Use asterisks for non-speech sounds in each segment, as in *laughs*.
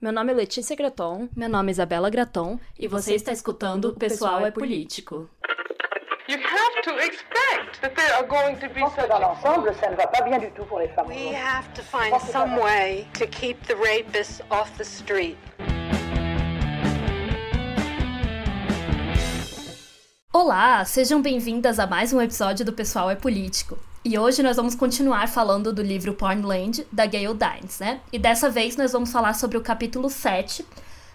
Meu nome é Letícia Graton. Meu nome é Isabela Graton. E você está escutando O Pessoal é Político. You have to expect that there are going to be such dans l'ensemble, ça ne va pas bien du tout pour les femmes. We have to find some way to keep the rapists off the street. Olá, sejam bem-vindas a mais um episódio do Pessoal é Político. E hoje nós vamos continuar falando do livro Pornland, da Gayle Dines, né? E dessa vez nós vamos falar sobre o capítulo 7,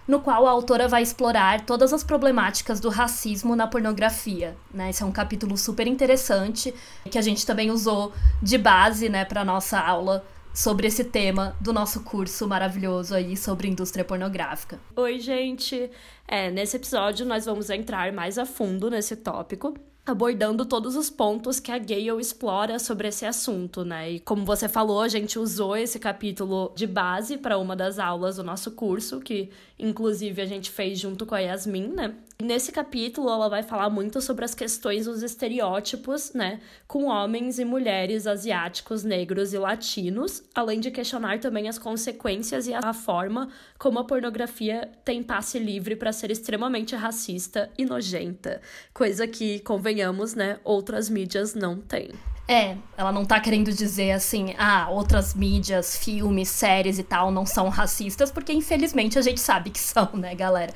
no qual a autora vai explorar todas as problemáticas do racismo na pornografia, né? Esse é um capítulo super interessante que a gente também usou de base, né, para nossa aula sobre esse tema do nosso curso maravilhoso aí sobre indústria pornográfica. Oi, gente. É, nesse episódio nós vamos entrar mais a fundo nesse tópico abordando todos os pontos que a Gale explora sobre esse assunto, né? E como você falou, a gente usou esse capítulo de base para uma das aulas do nosso curso, que inclusive a gente fez junto com a Yasmin, né? Nesse capítulo, ela vai falar muito sobre as questões dos estereótipos, né, com homens e mulheres asiáticos, negros e latinos, além de questionar também as consequências e a forma como a pornografia tem passe livre para ser extremamente racista e nojenta, coisa que, convenhamos, né, outras mídias não têm. É, ela não tá querendo dizer assim, ah, outras mídias, filmes, séries e tal não são racistas, porque infelizmente a gente sabe que são, né, galera?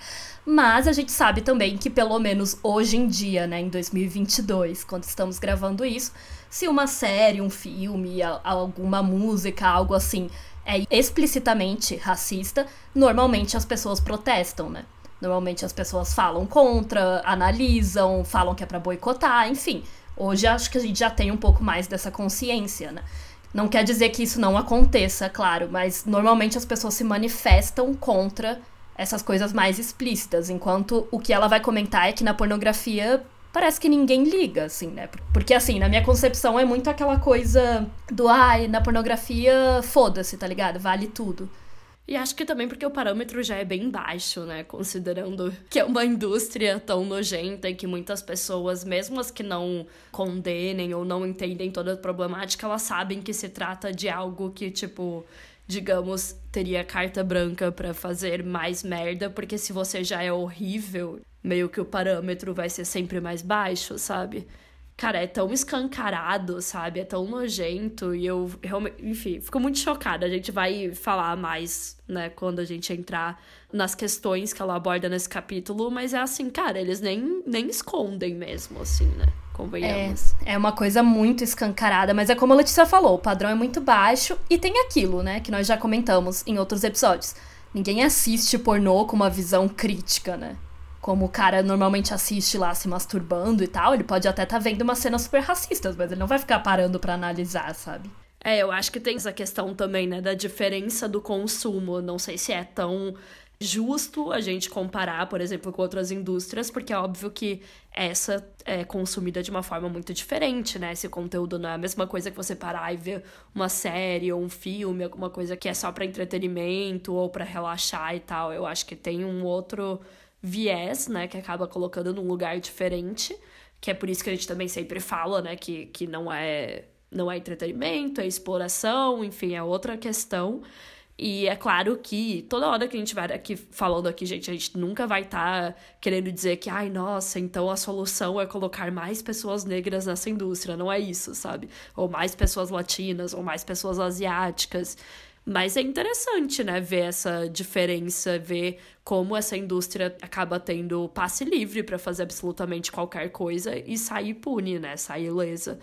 Mas a gente sabe também que, pelo menos hoje em dia, né, em 2022, quando estamos gravando isso, se uma série, um filme, alguma música, algo assim, é explicitamente racista, normalmente as pessoas protestam, né? Normalmente as pessoas falam contra, analisam, falam que é para boicotar, enfim. Hoje acho que a gente já tem um pouco mais dessa consciência, né? Não quer dizer que isso não aconteça, claro, mas normalmente as pessoas se manifestam contra essas coisas mais explícitas, enquanto o que ela vai comentar é que na pornografia parece que ninguém liga, assim, né? Porque, assim, na minha concepção é muito aquela coisa do, ai, na pornografia, foda-se, tá ligado? Vale tudo. E acho que também porque o parâmetro já é bem baixo, né? Considerando que é uma indústria tão nojenta e que muitas pessoas, mesmo as que não condenem ou não entendem toda a problemática, elas sabem que se trata de algo que, tipo, digamos, teria carta branca para fazer mais merda, porque se você já é horrível, meio que o parâmetro vai ser sempre mais baixo, sabe? Cara, é tão escancarado, sabe? É tão nojento e eu realmente, enfim, fico muito chocada. A gente vai falar mais, né, quando a gente entrar nas questões que ela aborda nesse capítulo, mas é assim, cara, eles nem, nem escondem mesmo, assim, né? Convenhamos. É, é uma coisa muito escancarada, mas é como a Letícia falou, o padrão é muito baixo e tem aquilo, né, que nós já comentamos em outros episódios. Ninguém assiste pornô com uma visão crítica, né? Como o cara normalmente assiste lá se masturbando e tal, ele pode até estar tá vendo umas cenas super racistas, mas ele não vai ficar parando para analisar, sabe? É, eu acho que tem essa questão também, né, da diferença do consumo. Não sei se é tão justo a gente comparar, por exemplo, com outras indústrias, porque é óbvio que essa é consumida de uma forma muito diferente, né? Esse conteúdo não é a mesma coisa que você parar e ver uma série ou um filme, alguma coisa que é só para entretenimento ou para relaxar e tal. Eu acho que tem um outro viés, né, que acaba colocando num lugar diferente, que é por isso que a gente também sempre fala, né, que, que não é não é entretenimento, é exploração, enfim, é outra questão. E é claro que toda hora que a gente vai aqui falando aqui, gente, a gente nunca vai estar tá querendo dizer que, ai, nossa, então a solução é colocar mais pessoas negras nessa indústria. Não é isso, sabe? Ou mais pessoas latinas, ou mais pessoas asiáticas. Mas é interessante, né, ver essa diferença, ver como essa indústria acaba tendo passe livre para fazer absolutamente qualquer coisa e sair pune, né, sair ilesa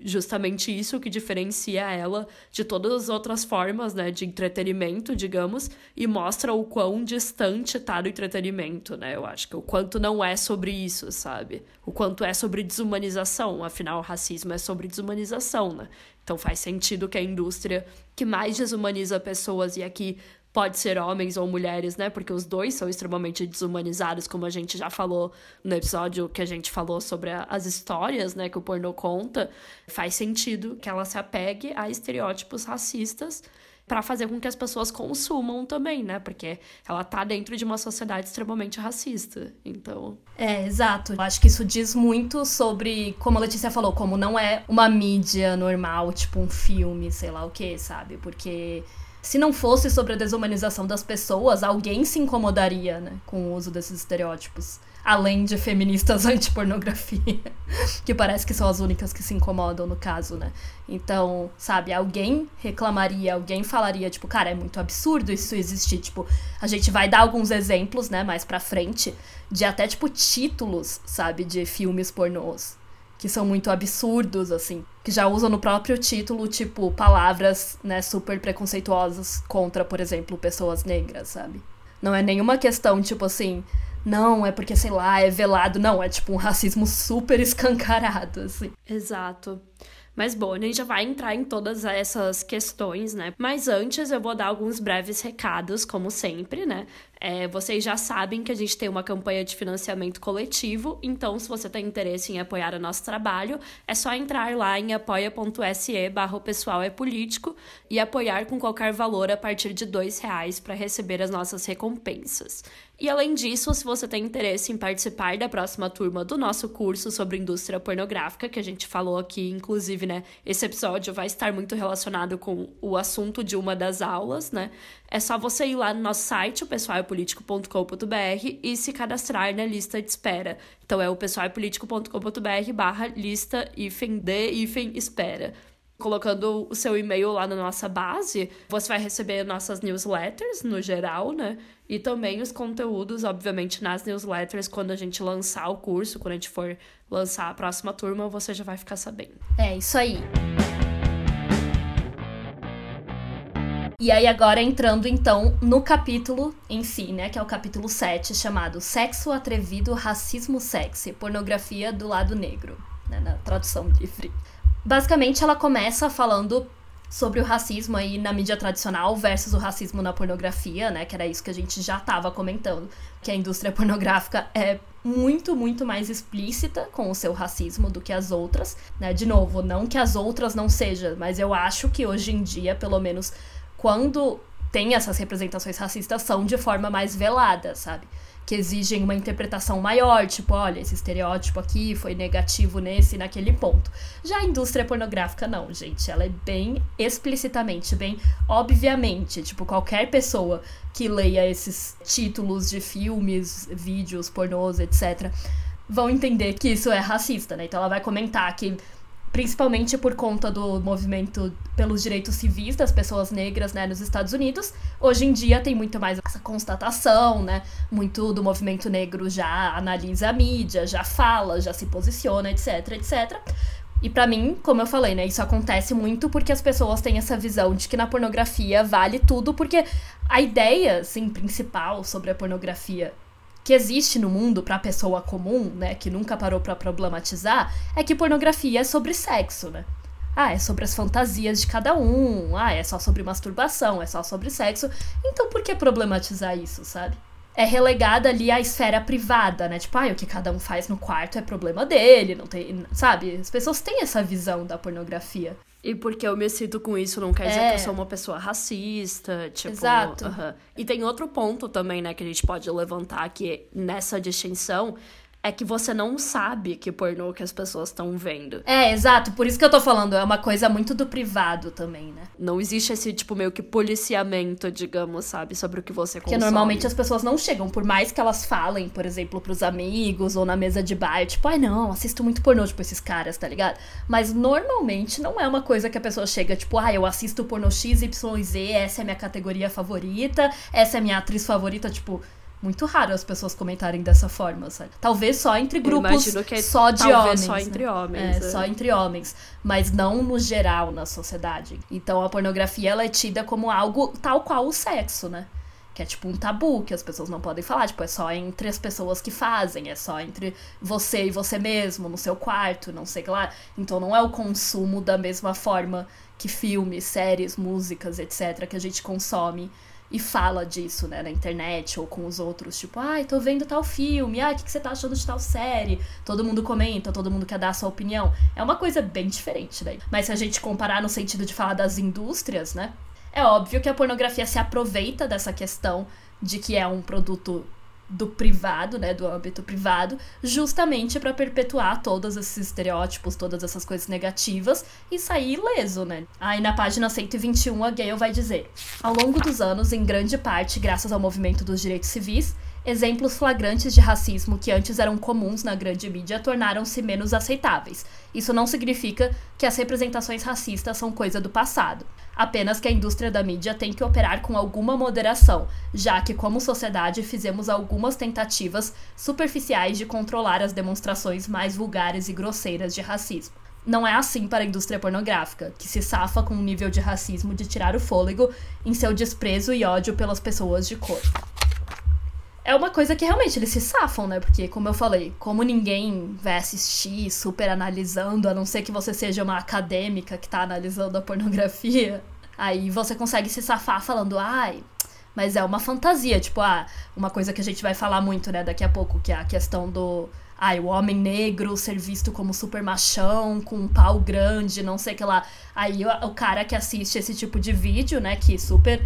justamente isso que diferencia ela de todas as outras formas, né, de entretenimento, digamos, e mostra o quão distante tá do entretenimento, né? Eu acho que o quanto não é sobre isso, sabe? O quanto é sobre desumanização, afinal, o racismo é sobre desumanização, né? Então faz sentido que a indústria que mais desumaniza pessoas e aqui pode ser homens ou mulheres, né? Porque os dois são extremamente desumanizados, como a gente já falou no episódio que a gente falou sobre a, as histórias, né, que o pornô conta. Faz sentido que ela se apegue a estereótipos racistas para fazer com que as pessoas consumam também, né? Porque ela tá dentro de uma sociedade extremamente racista. Então. É, exato. Eu acho que isso diz muito sobre, como a Letícia falou, como não é uma mídia normal, tipo um filme, sei lá o que, sabe? Porque se não fosse sobre a desumanização das pessoas, alguém se incomodaria, né, com o uso desses estereótipos. Além de feministas *laughs* anti-pornografia, que parece que são as únicas que se incomodam no caso, né? Então, sabe, alguém reclamaria, alguém falaria, tipo, cara, é muito absurdo isso existir. Tipo, a gente vai dar alguns exemplos, né, mais pra frente, de até, tipo, títulos, sabe, de filmes pornôs que são muito absurdos, assim, que já usam no próprio título, tipo, palavras, né, super preconceituosas contra, por exemplo, pessoas negras, sabe? Não é nenhuma questão, tipo assim, não, é porque, sei lá, é velado. Não, é tipo um racismo super escancarado, assim. Exato. Mas bom, a gente já vai entrar em todas essas questões, né? Mas antes eu vou dar alguns breves recados, como sempre, né? É, vocês já sabem que a gente tem uma campanha de financiamento coletivo, então se você tem interesse em apoiar o nosso trabalho, é só entrar lá em apoia.se barra pessoal é político e apoiar com qualquer valor a partir de dois reais para receber as nossas recompensas. E além disso, se você tem interesse em participar da próxima turma do nosso curso sobre indústria pornográfica, que a gente falou aqui, inclusive, né, esse episódio vai estar muito relacionado com o assunto de uma das aulas, né? É só você ir lá no nosso site, o pessoalpolitico.com.br e se cadastrar na lista de espera. Então é o pessoalpolitico.com.br barra lista hífen de hífen espera colocando o seu e-mail lá na nossa base, você vai receber nossas newsletters no geral, né? E também os conteúdos, obviamente, nas newsletters, quando a gente lançar o curso, quando a gente for lançar a próxima turma, você já vai ficar sabendo. É isso aí. E aí, agora entrando então no capítulo em si, né? Que é o capítulo 7, chamado Sexo Atrevido, Racismo Sexy, Pornografia do Lado Negro, né, na tradução livre. Basicamente, ela começa falando sobre o racismo aí na mídia tradicional versus o racismo na pornografia, né? Que era isso que a gente já estava comentando, que a indústria pornográfica é muito, muito mais explícita com o seu racismo do que as outras, né? De novo, não que as outras não sejam, mas eu acho que hoje em dia, pelo menos quando tem essas representações racistas, são de forma mais velada, sabe? Que exigem uma interpretação maior, tipo, olha, esse estereótipo aqui foi negativo nesse e naquele ponto. Já a indústria pornográfica, não, gente. Ela é bem explicitamente, bem obviamente. Tipo, qualquer pessoa que leia esses títulos de filmes, vídeos, pornôs, etc., vão entender que isso é racista, né? Então ela vai comentar que principalmente por conta do movimento pelos direitos civis das pessoas negras, né, nos Estados Unidos. Hoje em dia tem muito mais essa constatação, né? Muito do movimento negro já analisa a mídia, já fala, já se posiciona, etc, etc. E para mim, como eu falei, né, isso acontece muito porque as pessoas têm essa visão de que na pornografia vale tudo, porque a ideia, assim, principal sobre a pornografia que existe no mundo para a pessoa comum, né, que nunca parou para problematizar, é que pornografia é sobre sexo, né? Ah, é sobre as fantasias de cada um. Ah, é só sobre masturbação, é só sobre sexo. Então por que problematizar isso, sabe? É relegada ali à esfera privada, né? Tipo, ah, o que cada um faz no quarto é problema dele, não tem, sabe? As pessoas têm essa visão da pornografia. E porque eu me sinto com isso não quer dizer é. que eu sou uma pessoa racista, tipo... Exato. Uh -huh. E tem outro ponto também, né, que a gente pode levantar aqui nessa distinção, é que você não sabe que pornô que as pessoas estão vendo. É, exato. Por isso que eu tô falando, é uma coisa muito do privado também, né? Não existe esse, tipo, meio que policiamento, digamos, sabe? Sobre o que você consome. Porque normalmente as pessoas não chegam, por mais que elas falem, por exemplo, pros amigos ou na mesa de bar, tipo, ai não, assisto muito pornô, tipo, esses caras, tá ligado? Mas normalmente não é uma coisa que a pessoa chega, tipo, ah, eu assisto pornô XYZ, essa é a minha categoria favorita, essa é a minha atriz favorita, tipo muito raro as pessoas comentarem dessa forma, sabe? Talvez só entre grupos é só de homens. Só entre né? homens. É, é, só entre homens. Mas não no geral na sociedade. Então a pornografia ela é tida como algo tal qual o sexo, né? Que é tipo um tabu que as pessoas não podem falar. Tipo, é só entre as pessoas que fazem, é só entre você e você mesmo, no seu quarto, não sei lá. Então não é o consumo da mesma forma que filmes, séries, músicas, etc., que a gente consome e fala disso, né, na internet ou com os outros, tipo, ai, tô vendo tal filme, ai, o que, que você tá achando de tal série? Todo mundo comenta, todo mundo quer dar a sua opinião. É uma coisa bem diferente daí. Mas se a gente comparar no sentido de falar das indústrias, né, é óbvio que a pornografia se aproveita dessa questão de que é um produto do privado, né, do âmbito privado, justamente para perpetuar todos esses estereótipos, todas essas coisas negativas e sair ileso, né? Aí na página 121 a Gale vai dizer: "Ao longo dos anos, em grande parte graças ao movimento dos direitos civis, exemplos flagrantes de racismo que antes eram comuns na grande mídia tornaram-se menos aceitáveis. Isso não significa que as representações racistas são coisa do passado apenas que a indústria da mídia tem que operar com alguma moderação, já que, como sociedade, fizemos algumas tentativas superficiais de controlar as demonstrações mais vulgares e grosseiras de racismo. Não é assim para a indústria pornográfica, que se safa com um nível de racismo de tirar o fôlego em seu desprezo e ódio pelas pessoas de cor é uma coisa que realmente eles se safam, né? Porque, como eu falei, como ninguém vai assistir super analisando, a não ser que você seja uma acadêmica que tá analisando a pornografia, *laughs* aí você consegue se safar falando, ai, mas é uma fantasia. Tipo, ah, uma coisa que a gente vai falar muito, né, daqui a pouco, que é a questão do. Ai, o homem negro ser visto como super machão, com um pau grande, não sei o que lá. Aí o, cara que assiste esse tipo de vídeo, né, que super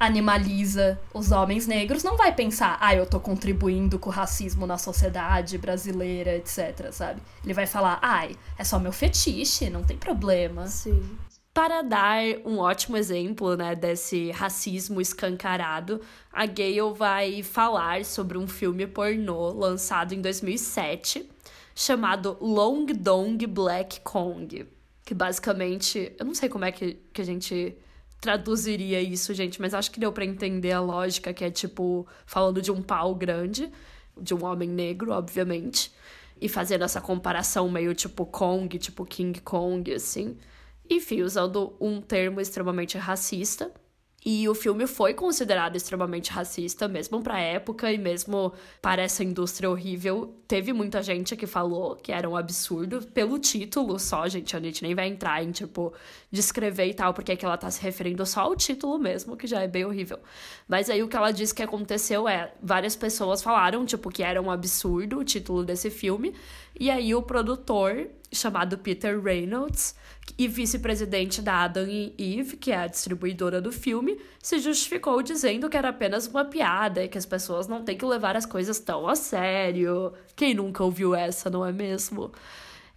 animaliza os homens negros não vai pensar, ah, eu tô contribuindo com o racismo na sociedade brasileira, etc, sabe? Ele vai falar, ai, é só meu fetiche, não tem problema. Sim. Para dar um ótimo exemplo, né, desse racismo escancarado, a Gale vai falar sobre um filme pornô lançado em 2007, chamado Long Dong Black Kong, que basicamente, eu não sei como é que, que a gente traduziria isso, gente, mas acho que deu para entender a lógica, que é tipo, falando de um pau grande, de um homem negro, obviamente, e fazendo essa comparação meio tipo Kong, tipo King Kong, assim. Enfim, usando um termo extremamente racista. E o filme foi considerado extremamente racista, mesmo pra época e mesmo para essa indústria horrível. Teve muita gente que falou que era um absurdo pelo título só, gente. A gente nem vai entrar em, tipo, descrever e tal, porque é que ela tá se referindo só ao título mesmo, que já é bem horrível. Mas aí o que ela disse que aconteceu é: várias pessoas falaram, tipo, que era um absurdo o título desse filme. E aí o produtor, chamado Peter Reynolds, e vice-presidente da Adam Eve, que é a distribuidora do filme, se justificou dizendo que era apenas uma piada e que as pessoas não têm que levar as coisas tão a sério. Quem nunca ouviu essa, não é mesmo?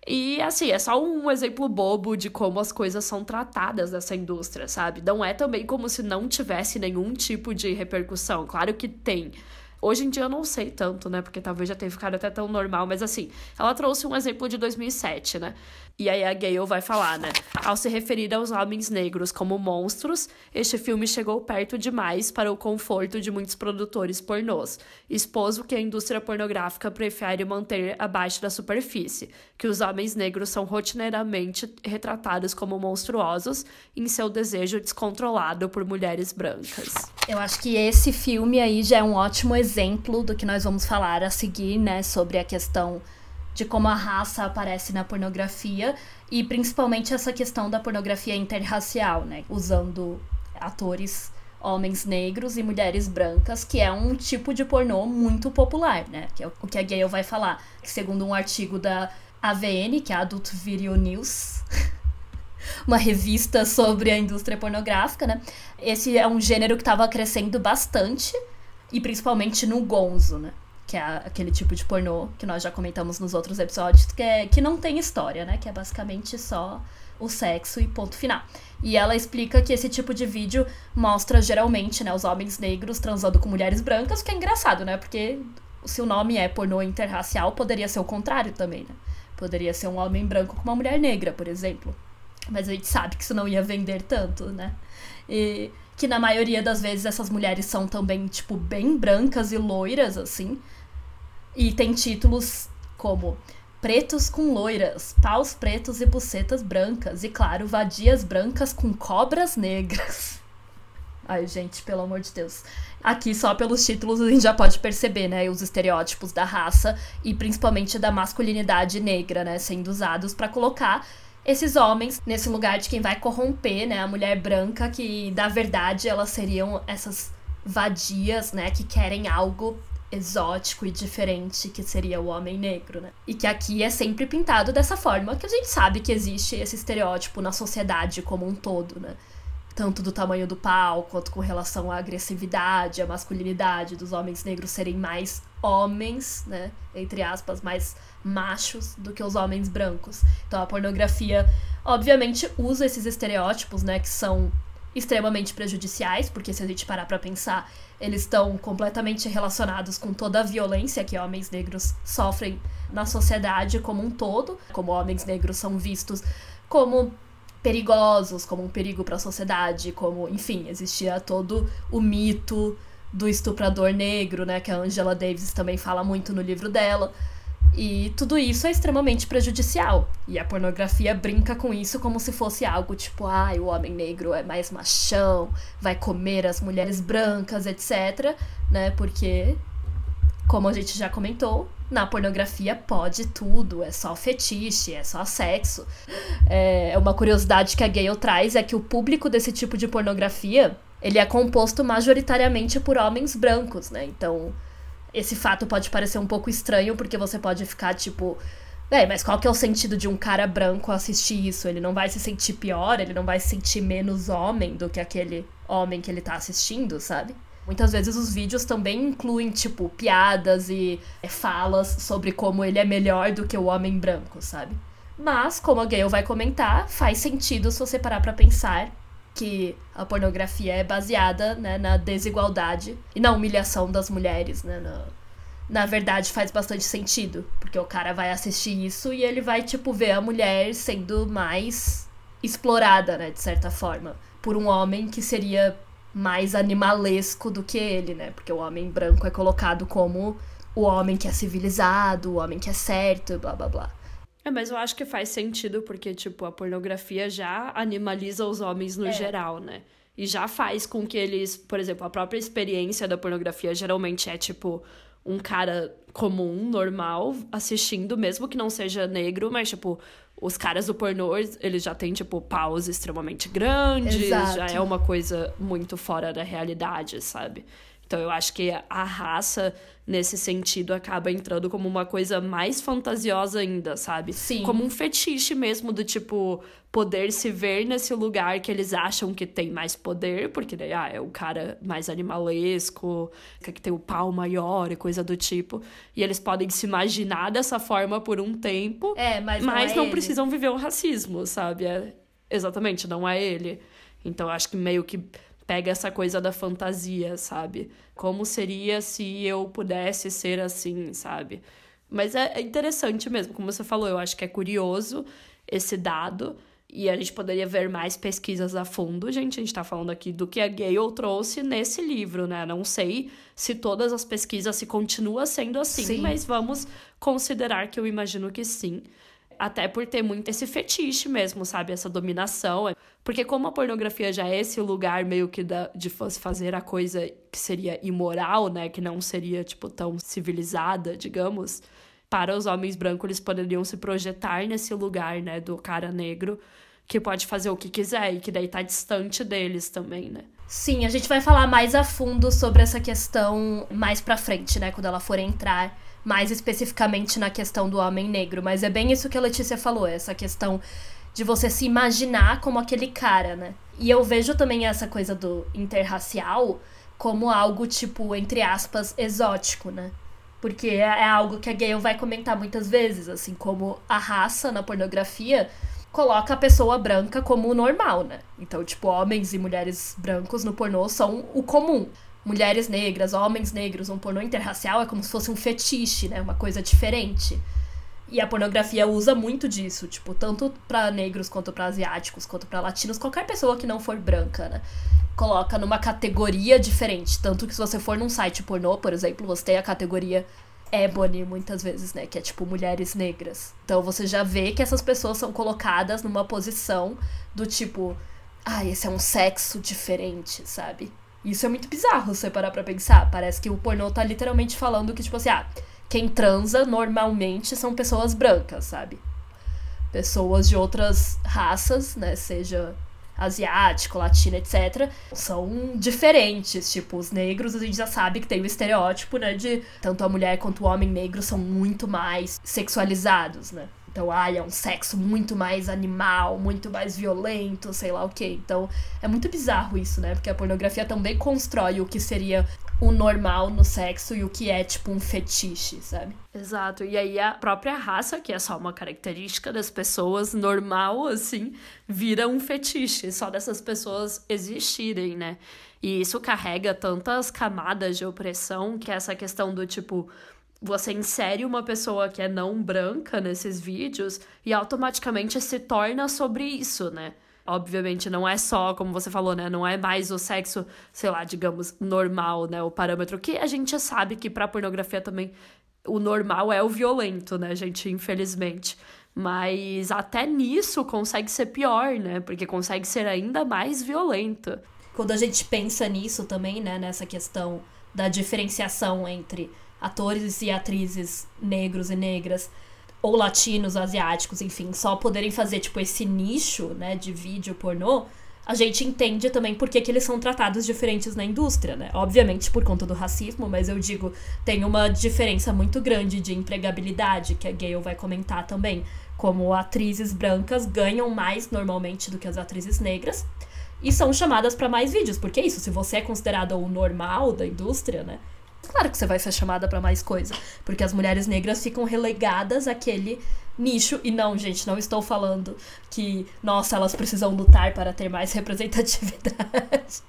E assim, é só um exemplo bobo de como as coisas são tratadas nessa indústria, sabe? Não é também como se não tivesse nenhum tipo de repercussão. Claro que tem. Hoje em dia eu não sei tanto, né? Porque talvez já tenha ficado até tão normal, mas assim, ela trouxe um exemplo de 2007, né? E aí a Gale vai falar, né? Ao se referir aos homens negros como monstros, este filme chegou perto demais para o conforto de muitos produtores pornôs. Expôs o que a indústria pornográfica prefere manter abaixo da superfície, que os homens negros são rotineiramente retratados como monstruosos em seu desejo descontrolado por mulheres brancas. Eu acho que esse filme aí já é um ótimo exemplo do que nós vamos falar a seguir, né, sobre a questão de como a raça aparece na pornografia e principalmente essa questão da pornografia interracial, né? Usando atores homens negros e mulheres brancas, que é um tipo de pornô muito popular, né? Que é o que a Gale vai falar, segundo um artigo da AVN, que é a Adult Video News, *laughs* uma revista sobre a indústria pornográfica, né? Esse é um gênero que estava crescendo bastante e principalmente no gonzo, né? Que é aquele tipo de pornô que nós já comentamos nos outros episódios, que, é, que não tem história, né? Que é basicamente só o sexo e ponto final. E ela explica que esse tipo de vídeo mostra geralmente, né, os homens negros transando com mulheres brancas, que é engraçado, né? Porque se o nome é pornô interracial, poderia ser o contrário também, né? Poderia ser um homem branco com uma mulher negra, por exemplo. Mas a gente sabe que isso não ia vender tanto, né? E que na maioria das vezes essas mulheres são também, tipo, bem brancas e loiras, assim. E tem títulos como Pretos com loiras, paus pretos e bucetas brancas. E claro, vadias brancas com cobras negras. *laughs* Ai, gente, pelo amor de Deus. Aqui, só pelos títulos, a gente já pode perceber, né? Os estereótipos da raça e principalmente da masculinidade negra, né? Sendo usados para colocar esses homens nesse lugar de quem vai corromper, né? A mulher branca, que da verdade elas seriam essas vadias, né? Que querem algo exótico e diferente que seria o homem negro, né? E que aqui é sempre pintado dessa forma, que a gente sabe que existe esse estereótipo na sociedade como um todo, né? tanto do tamanho do pau, quanto com relação à agressividade, à masculinidade dos homens negros serem mais homens, né, entre aspas, mais machos do que os homens brancos. Então a pornografia, obviamente, usa esses estereótipos, né, que são extremamente prejudiciais, porque se a gente parar para pensar, eles estão completamente relacionados com toda a violência que homens negros sofrem na sociedade como um todo, como homens negros são vistos como perigosos, como um perigo para a sociedade, como, enfim, existia todo o mito do estuprador negro, né, que a Angela Davis também fala muito no livro dela. E tudo isso é extremamente prejudicial. E a pornografia brinca com isso como se fosse algo tipo, ai, ah, o homem negro é mais machão, vai comer as mulheres brancas, etc. Né? Porque, como a gente já comentou, na pornografia pode tudo, é só fetiche, é só sexo. É uma curiosidade que a Gale traz é que o público desse tipo de pornografia, ele é composto majoritariamente por homens brancos, né? Então, esse fato pode parecer um pouco estranho, porque você pode ficar tipo, é, mas qual que é o sentido de um cara branco assistir isso? Ele não vai se sentir pior, ele não vai se sentir menos homem do que aquele homem que ele tá assistindo, sabe? Muitas vezes os vídeos também incluem, tipo, piadas e é, falas sobre como ele é melhor do que o homem branco, sabe? Mas, como a Gayle vai comentar, faz sentido se você parar pra pensar que a pornografia é baseada né, na desigualdade e na humilhação das mulheres, né? Na, na verdade, faz bastante sentido. Porque o cara vai assistir isso e ele vai, tipo, ver a mulher sendo mais explorada, né? De certa forma. Por um homem que seria mais animalesco do que ele, né? Porque o homem branco é colocado como o homem que é civilizado, o homem que é certo, blá blá blá. É, mas eu acho que faz sentido porque, tipo, a pornografia já animaliza os homens no é. geral, né? E já faz com que eles, por exemplo, a própria experiência da pornografia geralmente é, tipo, um cara comum, normal, assistindo, mesmo que não seja negro, mas, tipo, os caras do pornô, eles já têm, tipo, paus extremamente grandes, Exato. já é uma coisa muito fora da realidade, sabe? Então eu acho que a raça, nesse sentido, acaba entrando como uma coisa mais fantasiosa ainda, sabe? Sim. Como um fetiche mesmo do tipo poder se ver nesse lugar que eles acham que tem mais poder, porque daí ah, é o cara mais animalesco, que tem o pau maior e coisa do tipo. E eles podem se imaginar dessa forma por um tempo, é, mas, mas não, é não precisam viver o racismo, sabe? É, exatamente, não é ele. Então acho que meio que pega essa coisa da fantasia, sabe? Como seria se eu pudesse ser assim, sabe? Mas é, é interessante mesmo, como você falou, eu acho que é curioso esse dado. E a gente poderia ver mais pesquisas a fundo, gente. A gente está falando aqui do que a Gale trouxe nesse livro, né? Não sei se todas as pesquisas se continua sendo assim, sim. mas vamos considerar que eu imagino que sim. Até por ter muito esse fetiche mesmo, sabe? Essa dominação. Porque como a pornografia já é esse lugar meio que da, de fazer a coisa que seria imoral, né? Que não seria, tipo, tão civilizada, digamos. Para os homens brancos, eles poderiam se projetar nesse lugar, né? Do cara negro, que pode fazer o que quiser e que daí tá distante deles também, né? Sim, a gente vai falar mais a fundo sobre essa questão mais pra frente, né? Quando ela for entrar mais especificamente na questão do homem negro. Mas é bem isso que a Letícia falou, essa questão de você se imaginar como aquele cara, né? E eu vejo também essa coisa do interracial como algo, tipo, entre aspas, exótico, né? Porque é, é algo que a Gale vai comentar muitas vezes, assim, como a raça na pornografia coloca a pessoa branca como normal, né? Então, tipo, homens e mulheres brancos no pornô são o comum. Mulheres negras, homens negros, um pornô interracial é como se fosse um fetiche, né? Uma coisa diferente. E a pornografia usa muito disso, tipo, tanto para negros quanto para asiáticos, quanto para latinos, qualquer pessoa que não for branca, né? Coloca numa categoria diferente. Tanto que se você for num site pornô, por exemplo, você tem a categoria ebony muitas vezes, né? Que é tipo mulheres negras. Então você já vê que essas pessoas são colocadas numa posição do tipo, ah, esse é um sexo diferente, sabe? Isso é muito bizarro você parar pra pensar. Parece que o pornô tá literalmente falando que, tipo assim, ah quem transa normalmente são pessoas brancas, sabe? Pessoas de outras raças, né? Seja asiático, latino, etc., são diferentes. Tipo, os negros a gente já sabe que tem o estereótipo, né? De tanto a mulher quanto o homem negro são muito mais sexualizados, né? Então, ah, é um sexo muito mais animal, muito mais violento, sei lá o que. Então, é muito bizarro isso, né? Porque a pornografia também constrói o que seria o normal no sexo e o que é, tipo, um fetiche, sabe? Exato. E aí a própria raça, que é só uma característica das pessoas, normal, assim, vira um fetiche, só dessas pessoas existirem, né? E isso carrega tantas camadas de opressão que é essa questão do tipo você insere uma pessoa que é não branca nesses vídeos e automaticamente se torna sobre isso, né? Obviamente não é só, como você falou, né? Não é mais o sexo, sei lá, digamos, normal, né? O parâmetro que a gente sabe que pra pornografia também o normal é o violento, né, gente? Infelizmente. Mas até nisso consegue ser pior, né? Porque consegue ser ainda mais violento. Quando a gente pensa nisso também, né? Nessa questão da diferenciação entre atores e atrizes negros e negras, ou latinos, asiáticos, enfim, só poderem fazer, tipo, esse nicho, né, de vídeo pornô, a gente entende também por que, eles são tratados diferentes na indústria, né? Obviamente por conta do racismo, mas eu digo, tem uma diferença muito grande de empregabilidade, que a Gayle vai comentar também. Como atrizes brancas ganham mais normalmente do que as atrizes negras e são chamadas para mais vídeos, porque é isso, se você é considerado o normal da indústria, né? Claro que você vai ser chamada para mais coisa, porque as mulheres negras ficam relegadas àquele nicho. E não, gente, não estou falando que, nossa, elas precisam lutar para ter mais *laughs* representatividade.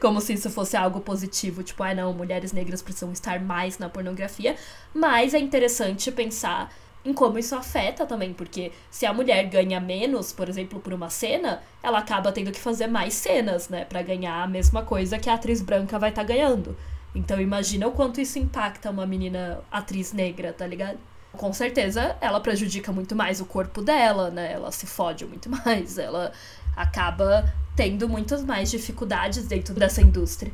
Como se isso fosse algo positivo. Tipo, ah, não, mulheres negras precisam estar mais na pornografia. Mas é interessante pensar em como isso afeta também, porque se a mulher ganha menos, por exemplo, por uma cena, ela acaba tendo que fazer mais cenas, né, para ganhar a mesma coisa que a atriz branca vai estar tá ganhando. Então imagina o quanto isso impacta uma menina atriz negra, tá ligado? Com certeza ela prejudica muito mais o corpo dela, né? Ela se fode muito *laughs* mais, ela acaba tendo muitas mais dificuldades dentro dessa indústria.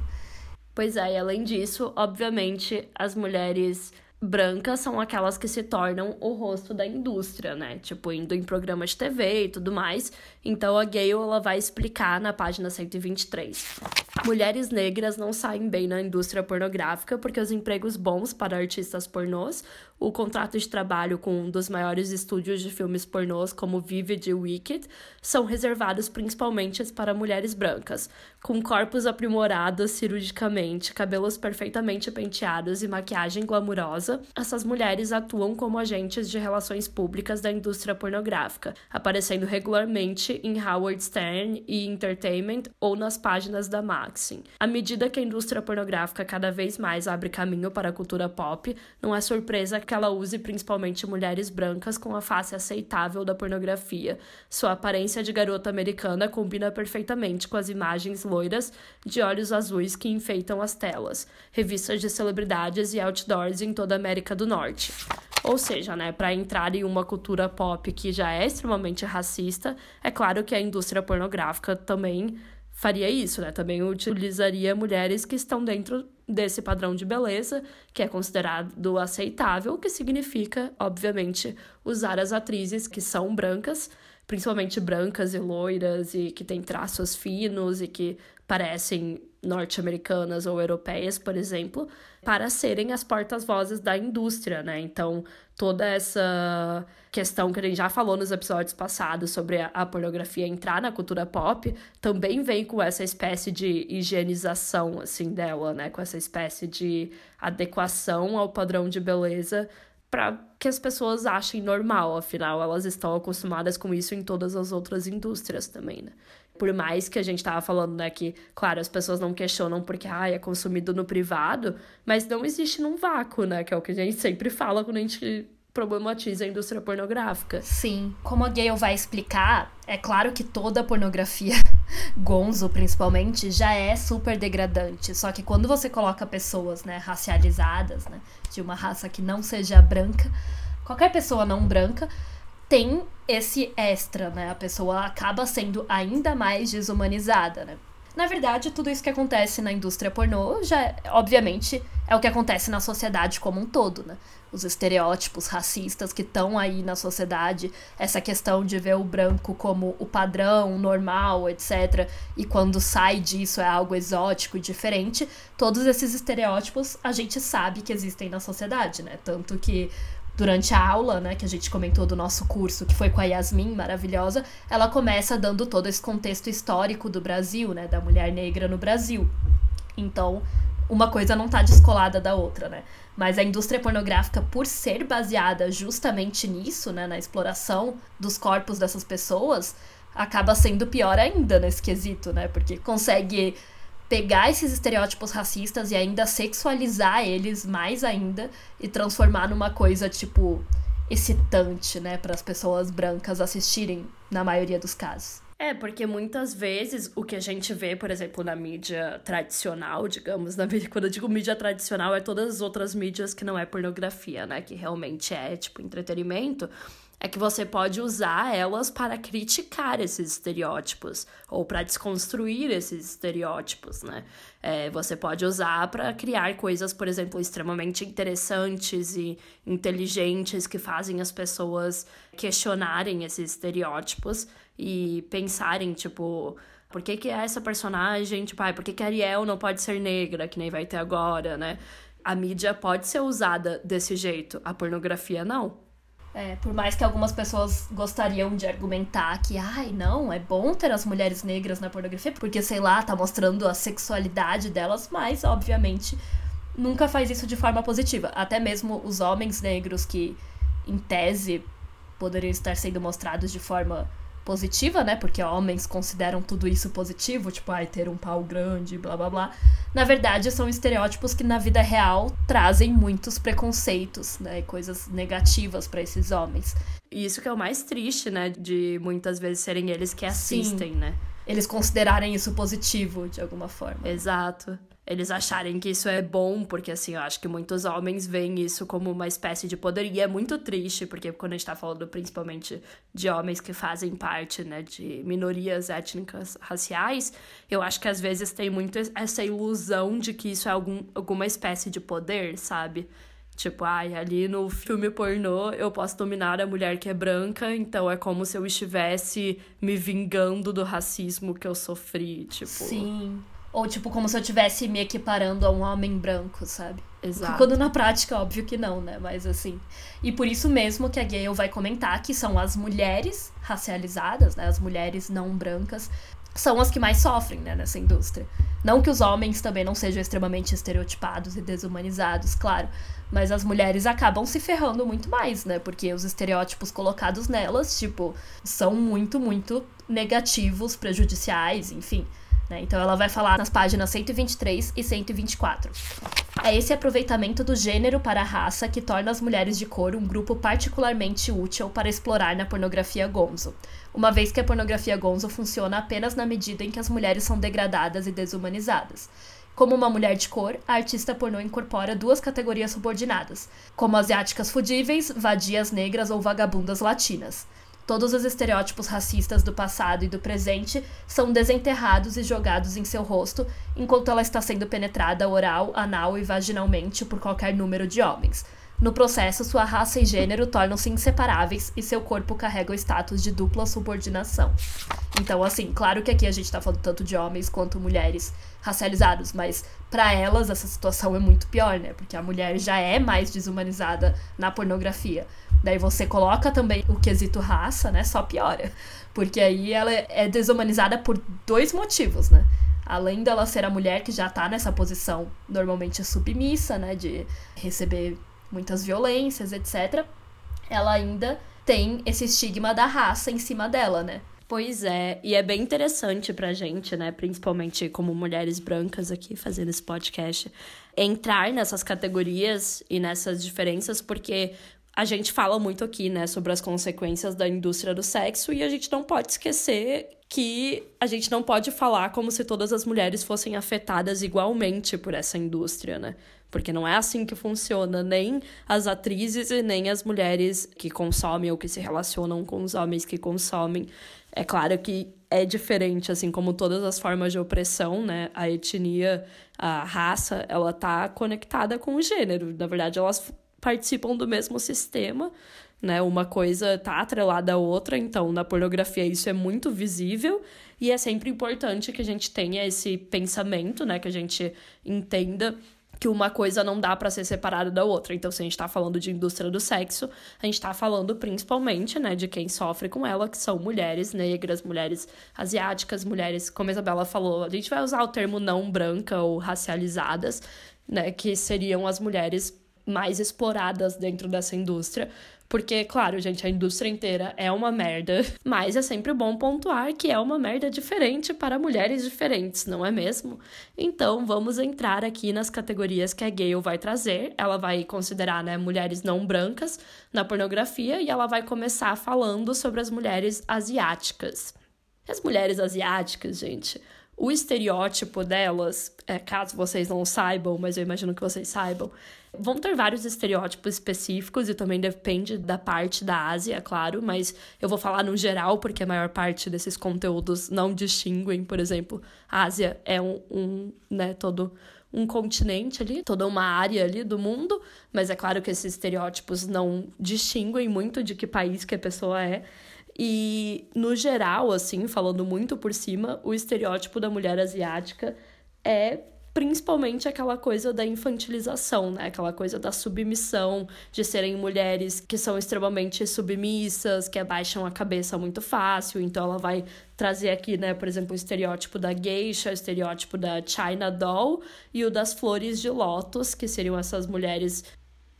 Pois é, e além disso, obviamente, as mulheres brancas são aquelas que se tornam o rosto da indústria, né? Tipo, indo em programas de TV e tudo mais. Então a Gayle ela vai explicar na página 123. Mulheres negras não saem bem na indústria pornográfica porque os empregos bons para artistas pornôs, o contrato de trabalho com um dos maiores estúdios de filmes pornôs, como Vivid e Wicked, são reservados principalmente para mulheres brancas, com corpos aprimorados cirurgicamente, cabelos perfeitamente penteados e maquiagem glamurosa. Essas mulheres atuam como agentes de relações públicas da indústria pornográfica, aparecendo regularmente em Howard Stern e Entertainment ou nas páginas da Maxim. À medida que a indústria pornográfica cada vez mais abre caminho para a cultura pop, não é surpresa que ela use principalmente mulheres brancas com a face aceitável da pornografia. Sua aparência de garota americana combina perfeitamente com as imagens loiras de olhos azuis que enfeitam as telas, revistas de celebridades e outdoors em toda a América do Norte. Ou seja, né, para entrar em uma cultura pop que já é extremamente racista, é claro que a indústria pornográfica também faria isso, né? Também utilizaria mulheres que estão dentro desse padrão de beleza, que é considerado aceitável, o que significa, obviamente, usar as atrizes que são brancas, principalmente brancas e loiras e que têm traços finos e que parecem norte-americanas ou europeias, por exemplo, para serem as portas-vozes da indústria, né? Então, toda essa questão que a gente já falou nos episódios passados sobre a, pornografia entrar na cultura pop, também vem com essa espécie de higienização, assim, dela, né? Com essa espécie de adequação ao padrão de beleza para que as pessoas achem normal, afinal, elas estão acostumadas com isso em todas as outras indústrias também, né? Por mais que a gente tava falando, né, que, claro, as pessoas não questionam porque, ah, é consumido no privado, mas não existe num vácuo, né, que é o que a gente sempre fala quando a gente problematiza a indústria pornográfica. Sim, como a Gayle vai explicar, é claro que toda pornografia, *laughs* gonzo principalmente, já é super degradante. Só que quando você coloca pessoas, né, racializadas, né, de uma raça que não seja branca, qualquer pessoa não branca tem esse extra, né? A pessoa acaba sendo ainda mais desumanizada, né? Na verdade, tudo isso que acontece na indústria pornô já, obviamente, é o que acontece na sociedade como um todo, né? Os estereótipos racistas que estão aí na sociedade, essa questão de ver o branco como o padrão, normal, etc. E quando sai disso é algo exótico e diferente. Todos esses estereótipos a gente sabe que existem na sociedade, né? Tanto que durante a aula, né, que a gente comentou do nosso curso, que foi com a Yasmin, maravilhosa, ela começa dando todo esse contexto histórico do Brasil, né, da mulher negra no Brasil. Então, uma coisa não está descolada da outra, né? Mas a indústria pornográfica, por ser baseada justamente nisso, né, na exploração dos corpos dessas pessoas, acaba sendo pior ainda nesse quesito, né? Porque consegue pegar esses estereótipos racistas e ainda sexualizar eles mais ainda e transformar numa coisa tipo excitante, né, para as pessoas brancas assistirem na maioria dos casos. É, porque muitas vezes o que a gente vê, por exemplo, na mídia tradicional, digamos, na mídia, quando eu digo mídia tradicional, é todas as outras mídias que não é pornografia, né? Que realmente é, tipo, entretenimento é que você pode usar elas para criticar esses estereótipos ou para desconstruir esses estereótipos, né? É, você pode usar para criar coisas, por exemplo, extremamente interessantes e inteligentes que fazem as pessoas questionarem esses estereótipos e pensarem, tipo, por que, que é essa personagem, tipo, por que, que Ariel não pode ser negra, que nem vai ter agora, né? A mídia pode ser usada desse jeito, a pornografia não. É, por mais que algumas pessoas gostariam de argumentar que, ai, não, é bom ter as mulheres negras na pornografia, porque, sei lá, tá mostrando a sexualidade delas, mas, obviamente, nunca faz isso de forma positiva. Até mesmo os homens negros que, em tese, poderiam estar sendo mostrados de forma positiva, né? Porque homens consideram tudo isso positivo, tipo, ai, ter um pau grande, blá blá blá. Na verdade, são estereótipos que na vida real trazem muitos preconceitos, né? E coisas negativas para esses homens. E isso que é o mais triste, né? De muitas vezes serem eles que assistem, Sim. né? Eles considerarem isso positivo de alguma forma. Exato eles acharem que isso é bom, porque assim, eu acho que muitos homens veem isso como uma espécie de poder, e é muito triste, porque quando a gente tá falando principalmente de homens que fazem parte, né, de minorias étnicas raciais, eu acho que às vezes tem muito essa ilusão de que isso é algum, alguma espécie de poder, sabe? Tipo, ai, ali no filme pornô eu posso dominar a mulher que é branca, então é como se eu estivesse me vingando do racismo que eu sofri, tipo. Sim. Ou, tipo, como se eu estivesse me equiparando a um homem branco, sabe? Exato. Quando na prática, óbvio que não, né? Mas assim. E por isso mesmo que a Gale vai comentar que são as mulheres racializadas, né? As mulheres não brancas, são as que mais sofrem, né, nessa indústria. Não que os homens também não sejam extremamente estereotipados e desumanizados, claro. Mas as mulheres acabam se ferrando muito mais, né? Porque os estereótipos colocados nelas, tipo, são muito, muito negativos, prejudiciais, enfim. Né? Então ela vai falar nas páginas 123 e 124. É esse aproveitamento do gênero para a raça que torna as mulheres de cor um grupo particularmente útil para explorar na pornografia gonzo, uma vez que a pornografia gonzo funciona apenas na medida em que as mulheres são degradadas e desumanizadas. Como uma mulher de cor, a artista pornô incorpora duas categorias subordinadas, como asiáticas fudíveis, vadias negras ou vagabundas latinas. Todos os estereótipos racistas do passado e do presente são desenterrados e jogados em seu rosto enquanto ela está sendo penetrada oral, anal e vaginalmente por qualquer número de homens. No processo, sua raça e gênero tornam-se inseparáveis e seu corpo carrega o status de dupla subordinação. Então, assim, claro que aqui a gente está falando tanto de homens quanto mulheres racializados, mas para elas essa situação é muito pior, né? Porque a mulher já é mais desumanizada na pornografia. Daí você coloca também o quesito raça, né? Só piora. Porque aí ela é desumanizada por dois motivos, né? Além dela ser a mulher que já tá nessa posição normalmente submissa, né? De receber muitas violências, etc. Ela ainda tem esse estigma da raça em cima dela, né? Pois é, e é bem interessante pra gente, né, principalmente como mulheres brancas aqui fazendo esse podcast, entrar nessas categorias e nessas diferenças, porque a gente fala muito aqui, né, sobre as consequências da indústria do sexo e a gente não pode esquecer que a gente não pode falar como se todas as mulheres fossem afetadas igualmente por essa indústria, né? Porque não é assim que funciona, nem as atrizes e nem as mulheres que consomem ou que se relacionam com os homens que consomem. É claro que é diferente, assim como todas as formas de opressão, né? A etnia, a raça, ela tá conectada com o gênero. Na verdade, elas participam do mesmo sistema, né? Uma coisa tá atrelada à outra, então na pornografia isso é muito visível e é sempre importante que a gente tenha esse pensamento, né? Que a gente entenda que uma coisa não dá para ser separada da outra. Então, se a gente tá falando de indústria do sexo, a gente tá falando principalmente, né, de quem sofre com ela, que são mulheres negras, mulheres asiáticas, mulheres, como a Isabela falou, a gente vai usar o termo não branca ou racializadas, né, que seriam as mulheres mais exploradas dentro dessa indústria, porque, claro, gente, a indústria inteira é uma merda, *laughs* mas é sempre bom pontuar que é uma merda diferente para mulheres diferentes, não é mesmo? Então, vamos entrar aqui nas categorias que a Gale vai trazer. Ela vai considerar, né, mulheres não brancas na pornografia e ela vai começar falando sobre as mulheres asiáticas. As mulheres asiáticas, gente, o estereótipo delas, é, caso vocês não saibam, mas eu imagino que vocês saibam, Vão ter vários estereótipos específicos e também depende da parte da Ásia, claro, mas eu vou falar no geral porque a maior parte desses conteúdos não distinguem, por exemplo, a Ásia é um, um né, todo um continente ali, toda uma área ali do mundo, mas é claro que esses estereótipos não distinguem muito de que país que a pessoa é. E no geral, assim, falando muito por cima, o estereótipo da mulher asiática é principalmente aquela coisa da infantilização, né? Aquela coisa da submissão, de serem mulheres que são extremamente submissas, que abaixam a cabeça muito fácil. Então ela vai trazer aqui, né, por exemplo, o estereótipo da geisha, o estereótipo da China doll e o das flores de lótus, que seriam essas mulheres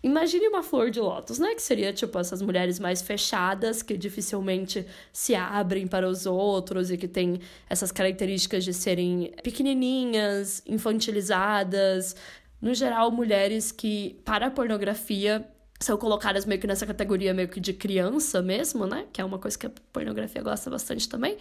Imagine uma flor de lótus, né? Que seria tipo essas mulheres mais fechadas, que dificilmente se abrem para os outros e que têm essas características de serem pequenininhas, infantilizadas. No geral, mulheres que, para a pornografia, são colocadas meio que nessa categoria meio que de criança mesmo, né? Que é uma coisa que a pornografia gosta bastante também.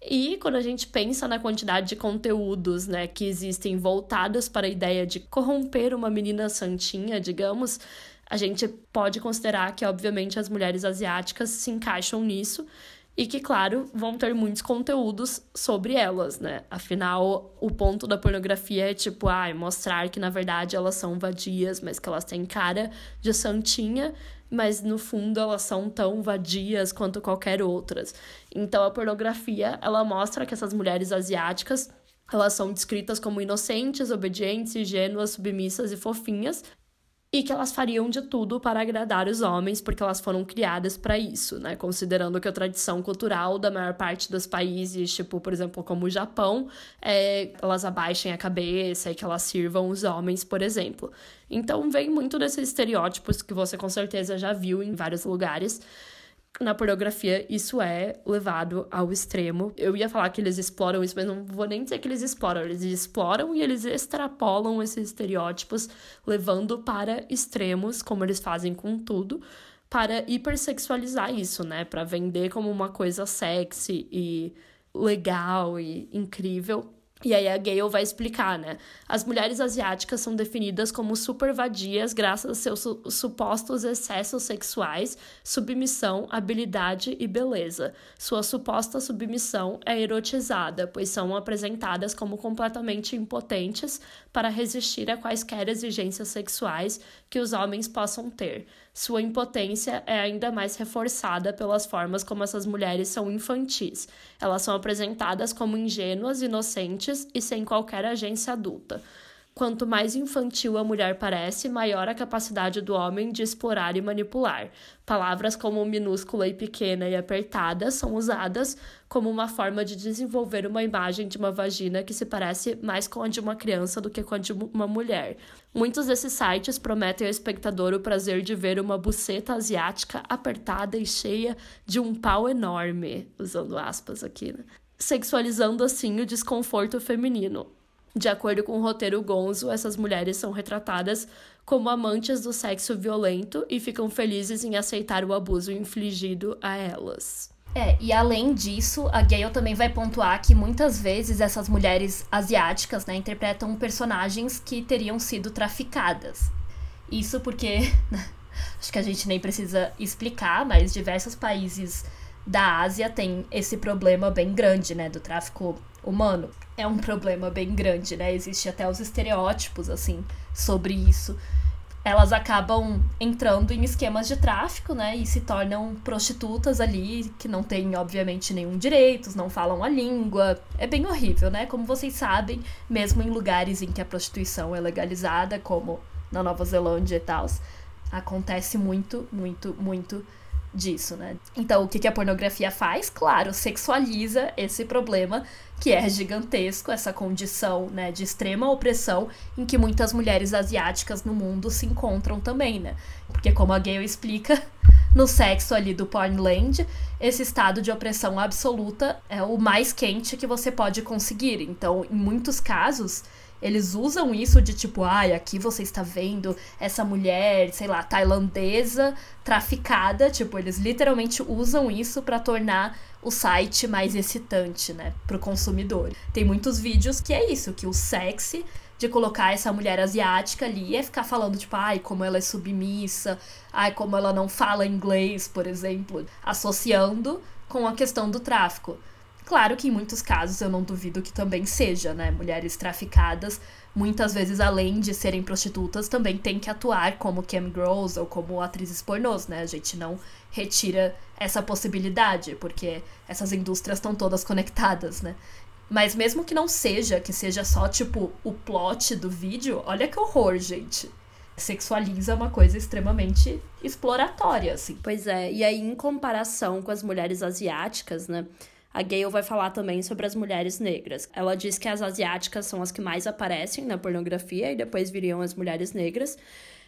E quando a gente pensa na quantidade de conteúdos, né, que existem voltados para a ideia de corromper uma menina santinha, digamos, a gente pode considerar que, obviamente, as mulheres asiáticas se encaixam nisso e que, claro, vão ter muitos conteúdos sobre elas, né? Afinal, o ponto da pornografia é tipo, ah, mostrar que na verdade elas são vadias, mas que elas têm cara de santinha mas no fundo elas são tão vadias quanto qualquer outras. Então a pornografia, ela mostra que essas mulheres asiáticas, elas são descritas como inocentes, obedientes, ingênuas, submissas e fofinhas, e que elas fariam de tudo para agradar os homens, porque elas foram criadas para isso, né? Considerando que a tradição cultural da maior parte dos países, tipo, por exemplo, como o Japão, é elas abaixem a cabeça e que elas sirvam os homens, por exemplo. Então, vem muito desses estereótipos que você com certeza já viu em vários lugares na pornografia isso é levado ao extremo. Eu ia falar que eles exploram isso, mas não vou nem dizer que eles exploram. Eles exploram e eles extrapolam esses estereótipos, levando para extremos, como eles fazem com tudo, para hipersexualizar isso, né? Para vender como uma coisa sexy e legal e incrível. E aí a Gale vai explicar, né? As mulheres asiáticas são definidas como supervadias graças a seus su supostos excessos sexuais, submissão, habilidade e beleza. Sua suposta submissão é erotizada, pois são apresentadas como completamente impotentes para resistir a quaisquer exigências sexuais que os homens possam ter. Sua impotência é ainda mais reforçada pelas formas como essas mulheres são infantis. Elas são apresentadas como ingênuas, inocentes e sem qualquer agência adulta. Quanto mais infantil a mulher parece, maior a capacidade do homem de explorar e manipular. Palavras como minúscula e pequena e apertada são usadas como uma forma de desenvolver uma imagem de uma vagina que se parece mais com a de uma criança do que com a de uma mulher. Muitos desses sites prometem ao espectador o prazer de ver uma buceta asiática apertada e cheia de um pau enorme, usando aspas aqui, né? Sexualizando assim o desconforto feminino. De acordo com o roteiro Gonzo, essas mulheres são retratadas como amantes do sexo violento e ficam felizes em aceitar o abuso infligido a elas. É, e além disso, a Gale também vai pontuar que muitas vezes essas mulheres asiáticas, né, interpretam personagens que teriam sido traficadas. Isso porque, *laughs* acho que a gente nem precisa explicar, mas diversos países da Ásia têm esse problema bem grande, né, do tráfico humano é um problema bem grande, né? Existe até os estereótipos, assim, sobre isso. elas acabam entrando em esquemas de tráfico, né? E se tornam prostitutas ali, que não têm, obviamente, nenhum direitos, não falam a língua. É bem horrível, né? Como vocês sabem, mesmo em lugares em que a prostituição é legalizada, como na Nova Zelândia e tal, acontece muito, muito, muito disso, né? Então, o que, a pornografia faz? Claro, sexualiza esse problema que é gigantesco, essa condição, né, de extrema opressão em que muitas mulheres asiáticas no mundo se encontram também, né? Porque como a Gayle explica, no sexo ali do Pornland, esse estado de opressão absoluta é o mais quente que você pode conseguir. Então, em muitos casos, eles usam isso de tipo, ai, aqui você está vendo essa mulher, sei lá, tailandesa traficada. Tipo, eles literalmente usam isso para tornar o site mais excitante, né, pro consumidor. Tem muitos vídeos que é isso, que o sexy de colocar essa mulher asiática ali é ficar falando, tipo, ai, como ela é submissa, ai, como ela não fala inglês, por exemplo, associando com a questão do tráfico. Claro que em muitos casos eu não duvido que também seja, né? Mulheres traficadas, muitas vezes além de serem prostitutas, também têm que atuar como cam girls ou como atrizes pornôs, né? A gente não retira essa possibilidade, porque essas indústrias estão todas conectadas, né? Mas mesmo que não seja, que seja só tipo o plot do vídeo, olha que horror, gente sexualiza uma coisa extremamente exploratória, assim. Pois é, e aí em comparação com as mulheres asiáticas, né? A Gayle vai falar também sobre as mulheres negras. Ela diz que as asiáticas são as que mais aparecem na pornografia e depois viriam as mulheres negras.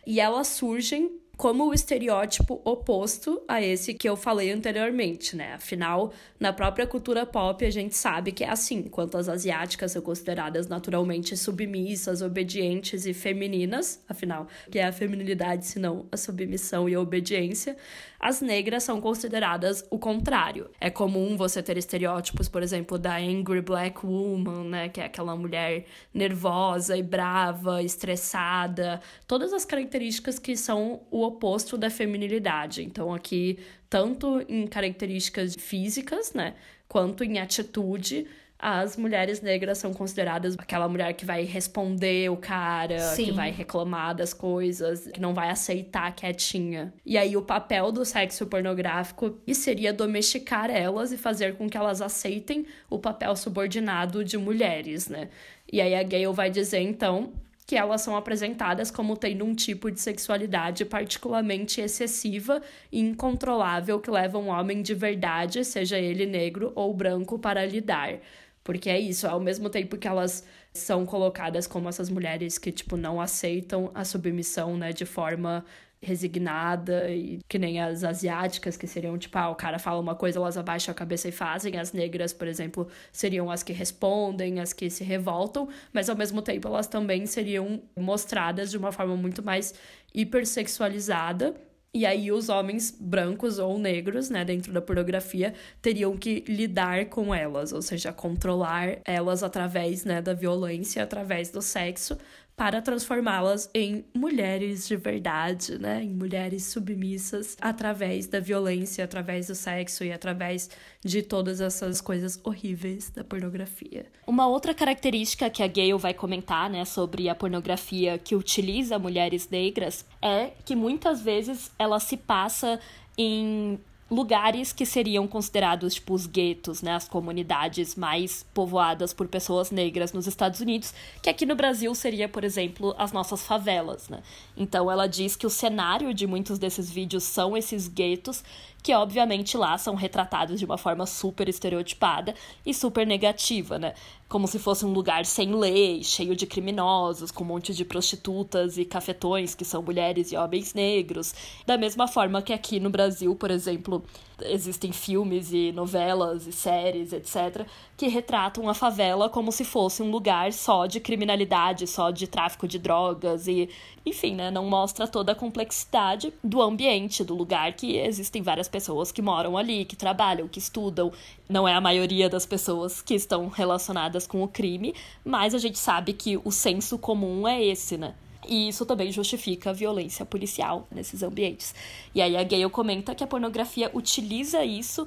E elas surgem como o estereótipo oposto a esse que eu falei anteriormente, né? Afinal, na própria cultura pop, a gente sabe que é assim. Enquanto as asiáticas são consideradas naturalmente submissas, obedientes e femininas, afinal, que é a feminilidade, senão a submissão e a obediência, as negras são consideradas o contrário. É comum você ter estereótipos, por exemplo, da angry black woman, né, que é aquela mulher nervosa e brava, estressada, todas as características que são o oposto da feminilidade. Então aqui tanto em características físicas, né, quanto em atitude, as mulheres negras são consideradas aquela mulher que vai responder o cara, Sim. que vai reclamar das coisas, que não vai aceitar quietinha. E aí o papel do sexo pornográfico seria domesticar elas e fazer com que elas aceitem o papel subordinado de mulheres, né? E aí a Gayle vai dizer então que elas são apresentadas como tendo um tipo de sexualidade particularmente excessiva e incontrolável que leva um homem de verdade, seja ele negro ou branco, para lidar. Porque é isso, ao mesmo tempo que elas são colocadas como essas mulheres que, tipo, não aceitam a submissão, né, de forma resignada e que nem as asiáticas que seriam tipo, ah, o cara fala uma coisa, elas abaixam a cabeça e fazem. As negras, por exemplo, seriam as que respondem, as que se revoltam, mas ao mesmo tempo elas também seriam mostradas de uma forma muito mais hipersexualizada e aí os homens brancos ou negros, né, dentro da pornografia, teriam que lidar com elas, ou seja, controlar elas através, né, da violência, através do sexo, para transformá-las em mulheres de verdade, né? Em mulheres submissas através da violência, através do sexo e através de todas essas coisas horríveis da pornografia. Uma outra característica que a Gayle vai comentar, né, sobre a pornografia que utiliza mulheres negras é que muitas vezes ela se passa em lugares que seriam considerados tipo os guetos, né, as comunidades mais povoadas por pessoas negras nos Estados Unidos, que aqui no Brasil seria, por exemplo, as nossas favelas, né? Então ela diz que o cenário de muitos desses vídeos são esses guetos que obviamente lá são retratados de uma forma super estereotipada e super negativa, né? Como se fosse um lugar sem lei, cheio de criminosos, com um monte de prostitutas e cafetões que são mulheres e homens negros. Da mesma forma que aqui no Brasil, por exemplo, existem filmes e novelas e séries, etc., que retratam a favela como se fosse um lugar só de criminalidade, só de tráfico de drogas e, enfim, né, não mostra toda a complexidade do ambiente, do lugar que existem várias pessoas que moram ali, que trabalham, que estudam. Não é a maioria das pessoas que estão relacionadas com o crime, mas a gente sabe que o senso comum é esse, né? E isso também justifica a violência policial nesses ambientes. E aí a Gayle comenta que a pornografia utiliza isso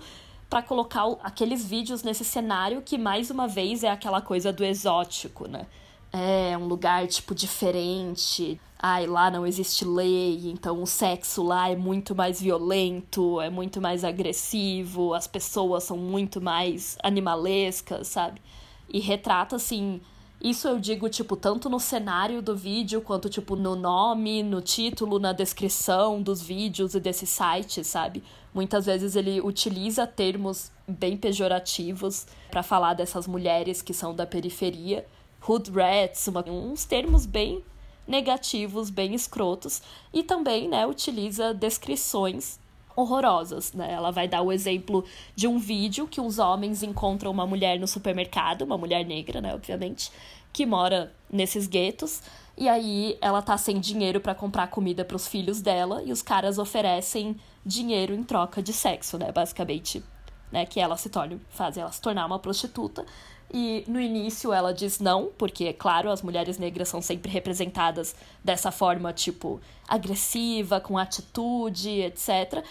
para colocar aqueles vídeos nesse cenário que mais uma vez é aquela coisa do exótico, né? é um lugar, tipo, diferente. Ai, lá não existe lei, então o sexo lá é muito mais violento, é muito mais agressivo, as pessoas são muito mais animalescas, sabe? E retrata, assim, isso eu digo, tipo, tanto no cenário do vídeo, quanto, tipo, no nome, no título, na descrição dos vídeos e desses sites, sabe? Muitas vezes ele utiliza termos bem pejorativos para falar dessas mulheres que são da periferia. Hood rats, uma, uns termos bem negativos, bem escrotos. E também, né, utiliza descrições horrorosas, né? Ela vai dar o exemplo de um vídeo que uns homens encontram uma mulher no supermercado, uma mulher negra, né, obviamente, que mora nesses guetos, e aí ela tá sem dinheiro para comprar comida para os filhos dela e os caras oferecem dinheiro em troca de sexo, né, basicamente, né, que ela se torne, fazem ela se tornar uma prostituta. E no início ela diz não, porque, claro, as mulheres negras são sempre representadas dessa forma, tipo, agressiva, com atitude, etc.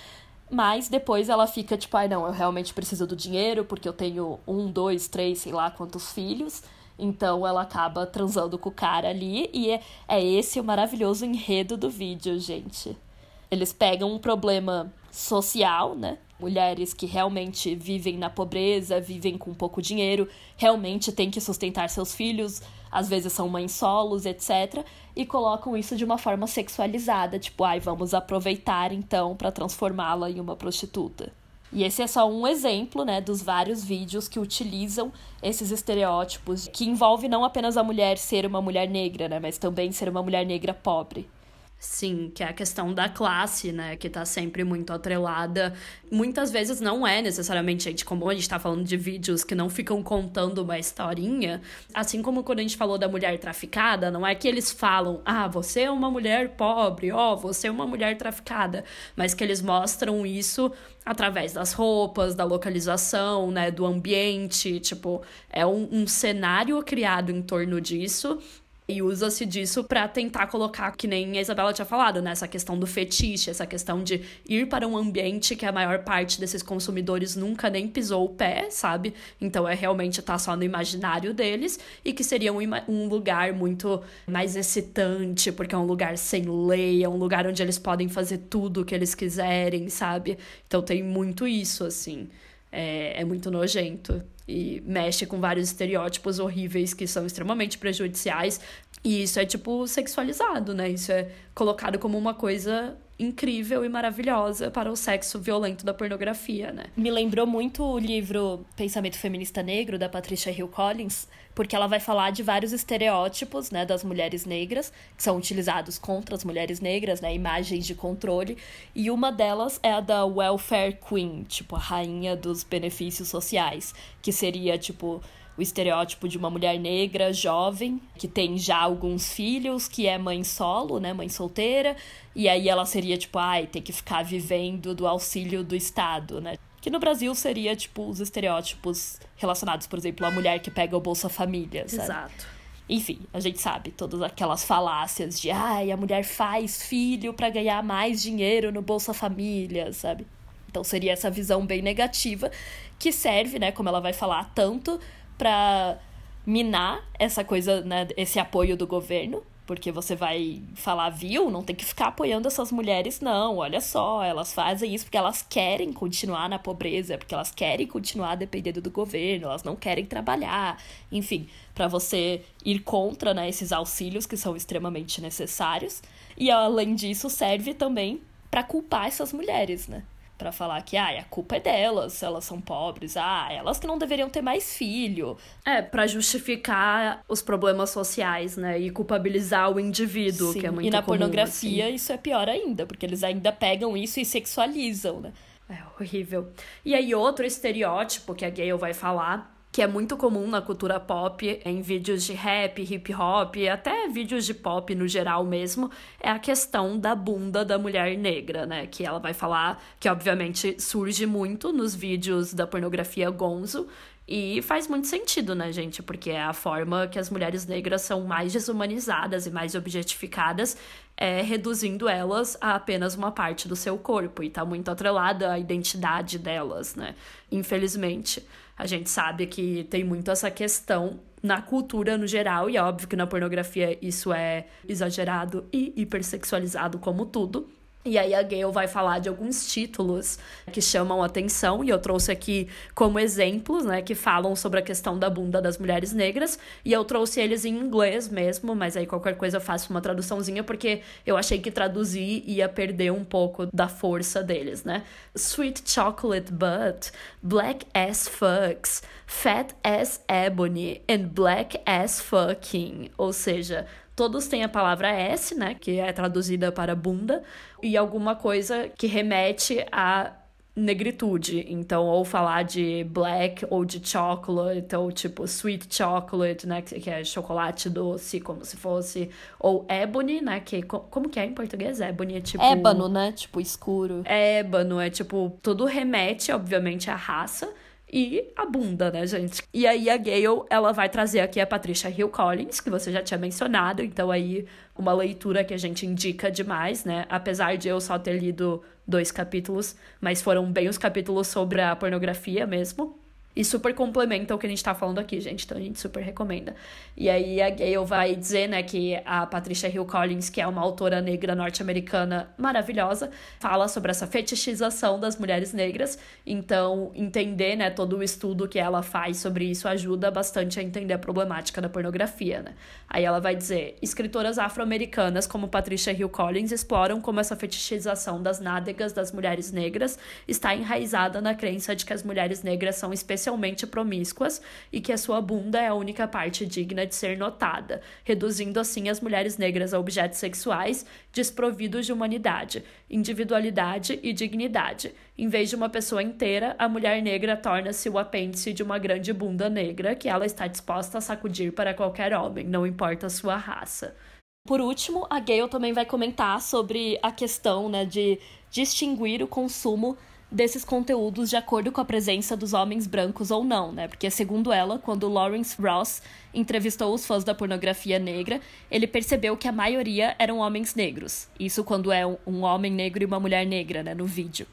Mas depois ela fica tipo, ai não, eu realmente preciso do dinheiro, porque eu tenho um, dois, três, sei lá quantos filhos. Então ela acaba transando com o cara ali. E é, é esse o maravilhoso enredo do vídeo, gente. Eles pegam um problema social, né? Mulheres que realmente vivem na pobreza, vivem com pouco dinheiro, realmente têm que sustentar seus filhos, às vezes são mães solos, etc. E colocam isso de uma forma sexualizada, tipo, ai, vamos aproveitar então para transformá-la em uma prostituta. E esse é só um exemplo, né, dos vários vídeos que utilizam esses estereótipos, que envolve não apenas a mulher ser uma mulher negra, né, mas também ser uma mulher negra pobre. Sim, que é a questão da classe, né? Que tá sempre muito atrelada. Muitas vezes não é necessariamente, gente, como a gente tá falando de vídeos que não ficam contando uma historinha. Assim como quando a gente falou da mulher traficada, não é que eles falam, ah, você é uma mulher pobre, ó, oh, você é uma mulher traficada. Mas que eles mostram isso através das roupas, da localização, né? Do ambiente. Tipo, é um, um cenário criado em torno disso e usa-se disso para tentar colocar, que nem a Isabela tinha falado, né? Essa questão do fetiche, essa questão de ir para um ambiente que a maior parte desses consumidores nunca nem pisou o pé, sabe? Então é realmente estar tá só no imaginário deles e que seria um, um lugar muito mais excitante, porque é um lugar sem lei, é um lugar onde eles podem fazer tudo o que eles quiserem, sabe? Então tem muito isso, assim. É, é muito nojento e mexe com vários estereótipos horríveis que são extremamente prejudiciais. E isso é, tipo, sexualizado, né? Isso é colocado como uma coisa incrível e maravilhosa para o sexo violento da pornografia, né? Me lembrou muito o livro Pensamento Feminista Negro, da Patricia Hill Collins, porque ela vai falar de vários estereótipos, né, das mulheres negras, que são utilizados contra as mulheres negras, né, imagens de controle, e uma delas é a da welfare queen, tipo, a rainha dos benefícios sociais, que seria, tipo, o estereótipo de uma mulher negra, jovem, que tem já alguns filhos, que é mãe solo, né, mãe solteira, e aí ela seria tipo, ai, tem que ficar vivendo do auxílio do Estado, né? Que no Brasil seria, tipo, os estereótipos relacionados, por exemplo, a mulher que pega o Bolsa Família, sabe? Exato. Enfim, a gente sabe todas aquelas falácias de ai, a mulher faz filho para ganhar mais dinheiro no Bolsa Família, sabe? Então seria essa visão bem negativa que serve, né, como ela vai falar, tanto para minar essa coisa, né, esse apoio do governo, porque você vai falar, viu, não tem que ficar apoiando essas mulheres, não. Olha só, elas fazem isso porque elas querem continuar na pobreza, porque elas querem continuar dependendo do governo, elas não querem trabalhar. Enfim, para você ir contra né, esses auxílios que são extremamente necessários. E além disso, serve também para culpar essas mulheres, né? Para falar que ah, a culpa é delas, elas são pobres, ah, elas que não deveriam ter mais filho. É, para justificar os problemas sociais, né, e culpabilizar o indivíduo, Sim. que é muito E na comum, pornografia assim. isso é pior ainda, porque eles ainda pegam isso e sexualizam, né? É horrível. E aí outro estereótipo que a Gayle vai falar que é muito comum na cultura pop, em vídeos de rap, hip hop, até vídeos de pop no geral mesmo, é a questão da bunda da mulher negra, né? Que ela vai falar que, obviamente, surge muito nos vídeos da pornografia gonzo. E faz muito sentido, né, gente? Porque é a forma que as mulheres negras são mais desumanizadas e mais objetificadas, é reduzindo elas a apenas uma parte do seu corpo. E tá muito atrelada à identidade delas, né? Infelizmente. A gente sabe que tem muito essa questão na cultura no geral, e é óbvio que na pornografia isso é exagerado e hipersexualizado como tudo. E aí a Gayle vai falar de alguns títulos que chamam atenção, e eu trouxe aqui como exemplos, né, que falam sobre a questão da bunda das mulheres negras, e eu trouxe eles em inglês mesmo, mas aí qualquer coisa eu faço uma traduçãozinha, porque eu achei que traduzir ia perder um pouco da força deles, né? Sweet chocolate butt, black ass fucks, fat ass ebony, and black ass fucking. Ou seja, todos têm a palavra S, né, que é traduzida para bunda, e alguma coisa que remete a negritude. Então, ou falar de black ou de chocolate, ou tipo sweet chocolate, né, que é chocolate doce, como se fosse, ou ebony, né, que como que é em português? Ebony é tipo ébano, né, tipo escuro. Ébano é tipo tudo remete, obviamente, à raça e a bunda, né, gente? E aí a Gale, ela vai trazer aqui a Patricia Hill Collins, que você já tinha mencionado, então aí uma leitura que a gente indica demais, né? Apesar de eu só ter lido dois capítulos, mas foram bem os capítulos sobre a pornografia mesmo. E super complementa o que a gente tá falando aqui, gente. Então a gente super recomenda. E aí a Gayle vai dizer, né, que a Patricia Hill Collins, que é uma autora negra norte-americana maravilhosa, fala sobre essa fetichização das mulheres negras. Então, entender, né, todo o estudo que ela faz sobre isso ajuda bastante a entender a problemática da pornografia, né? Aí ela vai dizer: escritoras afro-americanas como Patricia Hill Collins exploram como essa fetichização das nádegas das mulheres negras está enraizada na crença de que as mulheres negras são especialistas especialmente promíscuas e que a sua bunda é a única parte digna de ser notada, reduzindo assim as mulheres negras a objetos sexuais desprovidos de humanidade, individualidade e dignidade. Em vez de uma pessoa inteira, a mulher negra torna-se o apêndice de uma grande bunda negra que ela está disposta a sacudir para qualquer homem, não importa a sua raça. Por último, a Gayle também vai comentar sobre a questão né, de distinguir o consumo desses conteúdos de acordo com a presença dos homens brancos ou não, né? Porque, segundo ela, quando Lawrence Ross entrevistou os fãs da pornografia negra, ele percebeu que a maioria eram homens negros. Isso quando é um homem negro e uma mulher negra, né, no vídeo.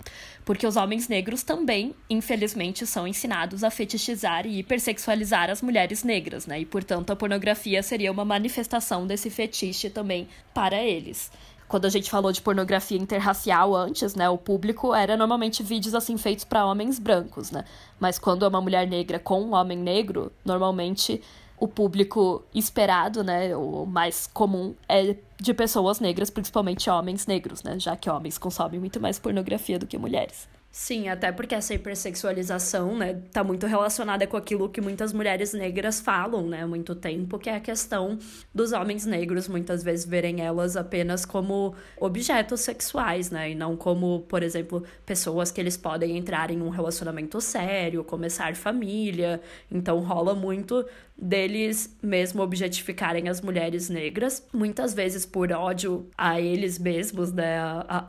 Porque os homens negros também, infelizmente, são ensinados a fetichizar e hipersexualizar as mulheres negras, né? E, portanto, a pornografia seria uma manifestação desse fetiche também para eles quando a gente falou de pornografia interracial antes, né, o público era normalmente vídeos assim feitos para homens brancos, né? Mas quando é uma mulher negra com um homem negro, normalmente o público esperado, né, o mais comum é de pessoas negras, principalmente homens negros, né, já que homens consomem muito mais pornografia do que mulheres. Sim, até porque essa hipersexualização, né, tá muito relacionada com aquilo que muitas mulheres negras falam, né, há muito tempo, que é a questão dos homens negros muitas vezes verem elas apenas como objetos sexuais, né, e não como, por exemplo, pessoas que eles podem entrar em um relacionamento sério, começar família. Então rola muito deles mesmo objetificarem as mulheres negras, muitas vezes por ódio a eles mesmos, né,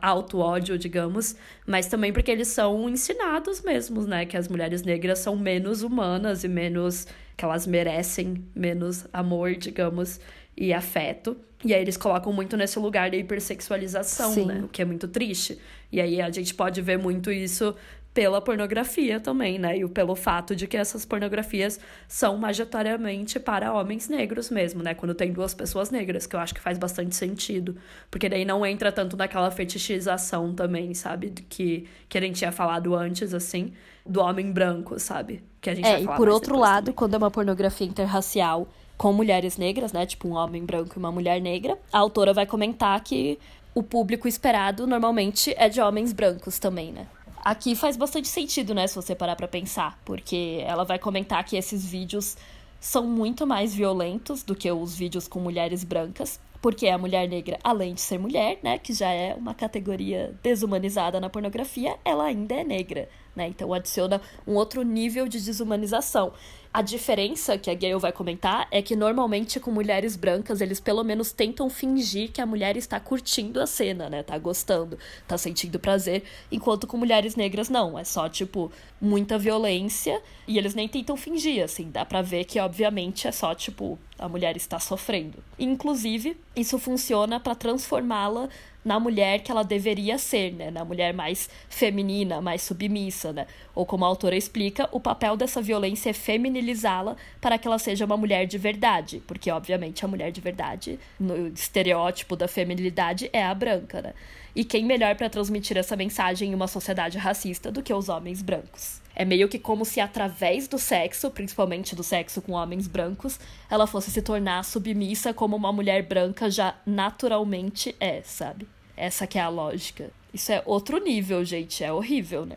auto-ódio, digamos, mas também porque eles são ensinados mesmos, né, que as mulheres negras são menos humanas e menos que elas merecem menos amor, digamos, e afeto. E aí eles colocam muito nesse lugar da hipersexualização, Sim. né? O que é muito triste. E aí a gente pode ver muito isso pela pornografia também, né? E pelo fato de que essas pornografias são majoritariamente para homens negros mesmo, né? Quando tem duas pessoas negras, que eu acho que faz bastante sentido. Porque daí não entra tanto naquela fetichização também, sabe? Que, que a gente tinha falado antes, assim, do homem branco, sabe? Que a gente é, e por outro lado, também. quando é uma pornografia interracial com mulheres negras, né? Tipo um homem branco e uma mulher negra, a autora vai comentar que o público esperado normalmente é de homens brancos também, né? Aqui faz bastante sentido, né, se você parar pra pensar, porque ela vai comentar que esses vídeos são muito mais violentos do que os vídeos com mulheres brancas, porque a mulher negra, além de ser mulher, né, que já é uma categoria desumanizada na pornografia, ela ainda é negra, né? Então adiciona um outro nível de desumanização. A diferença que a Gayle vai comentar é que normalmente com mulheres brancas eles pelo menos tentam fingir que a mulher está curtindo a cena, né? Tá gostando, tá sentindo prazer, enquanto com mulheres negras não, é só tipo muita violência e eles nem tentam fingir, assim, dá para ver que obviamente é só tipo a mulher está sofrendo. Inclusive, isso funciona para transformá-la na mulher que ela deveria ser, né? Na mulher mais feminina, mais submissa, né? Ou como a autora explica, o papel dessa violência é feminilizá-la para que ela seja uma mulher de verdade, porque obviamente a mulher de verdade, no estereótipo da feminilidade, é a branca, né? E quem melhor para transmitir essa mensagem em uma sociedade racista do que os homens brancos? É meio que como se através do sexo, principalmente do sexo com homens brancos, ela fosse se tornar submissa como uma mulher branca já naturalmente é, sabe? Essa que é a lógica. Isso é outro nível, gente, é horrível, né?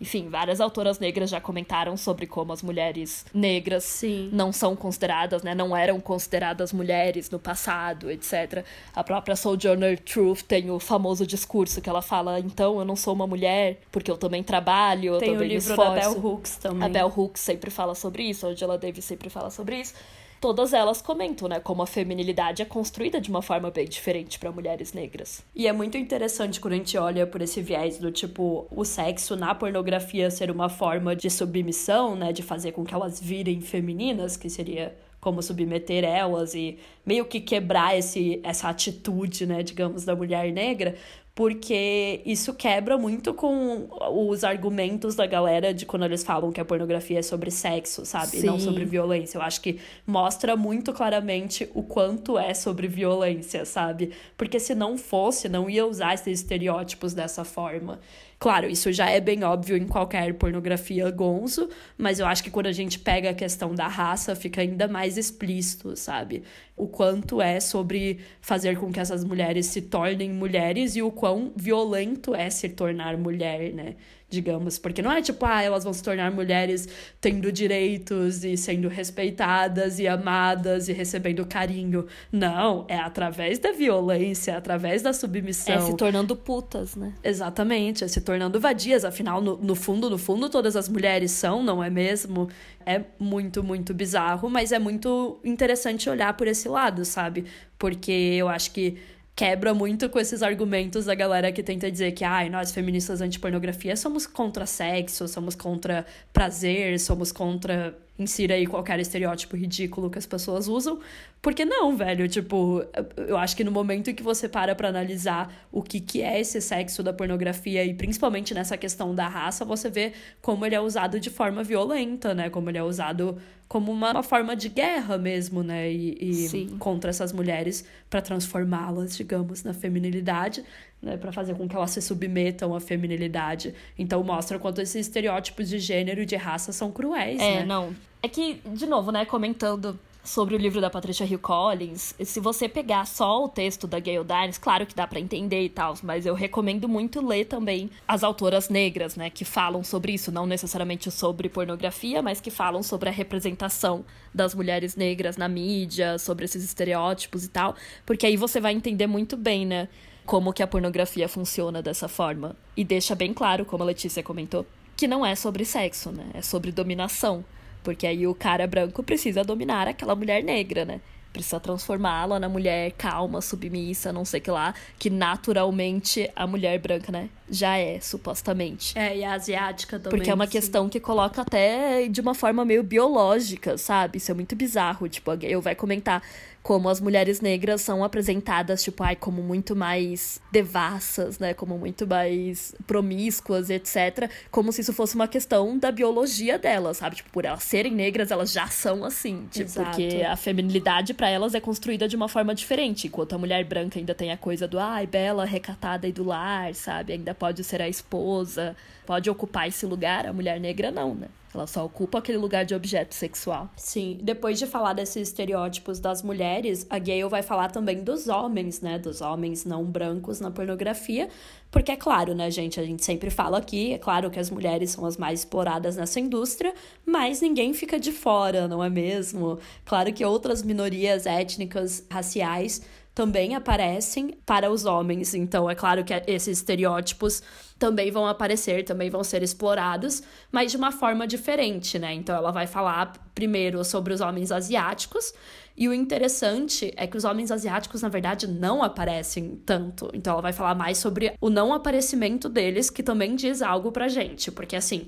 Enfim, várias autoras negras já comentaram sobre como as mulheres negras Sim. não são consideradas, né? Não eram consideradas mulheres no passado, etc. A própria Sojourner Truth tem o famoso discurso que ela fala: então eu não sou uma mulher porque eu também trabalho, eu tem também o livro esforço. da Bell Hooks também. A Bell Hooks sempre fala sobre isso, a Angela Davis sempre fala sobre isso todas elas comentam, né, como a feminilidade é construída de uma forma bem diferente para mulheres negras. E é muito interessante quando a gente olha por esse viés do tipo o sexo na pornografia ser uma forma de submissão, né, de fazer com que elas virem femininas, que seria como submeter elas e meio que quebrar esse, essa atitude, né, digamos, da mulher negra, porque isso quebra muito com os argumentos da galera de quando eles falam que a pornografia é sobre sexo, sabe? Sim. Não sobre violência. Eu acho que mostra muito claramente o quanto é sobre violência, sabe? Porque se não fosse, não ia usar esses estereótipos dessa forma. Claro, isso já é bem óbvio em qualquer pornografia gonzo, mas eu acho que quando a gente pega a questão da raça, fica ainda mais explícito, sabe? O quanto é sobre fazer com que essas mulheres se tornem mulheres e o quão violento é se tornar mulher, né? Digamos. Porque não é tipo, ah, elas vão se tornar mulheres tendo direitos e sendo respeitadas e amadas e recebendo carinho. Não, é através da violência, através da submissão. É se tornando putas, né? Exatamente, é se tornando vadias. Afinal, no, no fundo, no fundo, todas as mulheres são, não é mesmo? É muito, muito bizarro, mas é muito interessante olhar por esse lado, sabe? Porque eu acho que quebra muito com esses argumentos da galera que tenta dizer que ah, nós feministas anti-pornografia somos contra sexo, somos contra prazer, somos contra insira aí qualquer estereótipo ridículo que as pessoas usam. Porque não, velho, tipo, eu acho que no momento em que você para pra analisar o que, que é esse sexo da pornografia e principalmente nessa questão da raça, você vê como ele é usado de forma violenta, né? Como ele é usado como uma, uma forma de guerra mesmo, né? E, e contra essas mulheres para transformá-las, digamos, na feminilidade né, para fazer com que elas se submetam à feminilidade. Então mostra quanto esses estereótipos de gênero e de raça são cruéis, é, né? não. É que, de novo, né, comentando sobre o livro da Patricia Hill Collins, se você pegar só o texto da Gayle Dines, claro que dá para entender e tal, mas eu recomendo muito ler também as autoras negras, né, que falam sobre isso, não necessariamente sobre pornografia, mas que falam sobre a representação das mulheres negras na mídia, sobre esses estereótipos e tal, porque aí você vai entender muito bem, né, como que a pornografia funciona dessa forma. E deixa bem claro, como a Letícia comentou, que não é sobre sexo, né? É sobre dominação. Porque aí o cara branco precisa dominar aquela mulher negra, né? Precisa transformá-la na mulher calma, submissa, não sei o que lá, que naturalmente a mulher branca, né, já é, supostamente. É, e a asiática também. Porque é uma sim. questão que coloca até de uma forma meio biológica, sabe? Isso é muito bizarro. Tipo, eu vai comentar como as mulheres negras são apresentadas, tipo, ai, como muito mais devassas, né? Como muito mais promíscuas, etc. Como se isso fosse uma questão da biologia delas, sabe? Tipo, por elas serem negras, elas já são assim. Tipo, Exato. porque a feminilidade para elas é construída de uma forma diferente. Enquanto a mulher branca ainda tem a coisa do, ai, bela, recatada e do lar, sabe? Ainda pode ser a esposa, pode ocupar esse lugar. A mulher negra não, né? Ela só ocupa aquele lugar de objeto sexual. Sim, depois de falar desses estereótipos das mulheres, a Gale vai falar também dos homens, né? Dos homens não brancos na pornografia. Porque é claro, né, gente? A gente sempre fala aqui, é claro que as mulheres são as mais exploradas nessa indústria, mas ninguém fica de fora, não é mesmo? Claro que outras minorias étnicas, raciais, também aparecem para os homens. Então, é claro que esses estereótipos também vão aparecer, também vão ser explorados, mas de uma forma diferente, né? Então, ela vai falar primeiro sobre os homens asiáticos. E o interessante é que os homens asiáticos, na verdade, não aparecem tanto. Então, ela vai falar mais sobre o não aparecimento deles, que também diz algo pra gente. Porque, assim,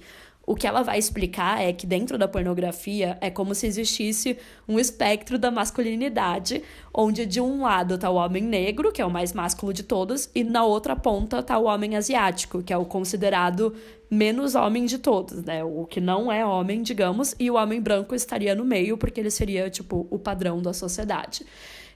o que ela vai explicar é que dentro da pornografia é como se existisse um espectro da masculinidade, onde de um lado tá o homem negro, que é o mais másculo de todos, e na outra ponta tá o homem asiático, que é o considerado menos homem de todos, né? O que não é homem, digamos, e o homem branco estaria no meio, porque ele seria, tipo, o padrão da sociedade.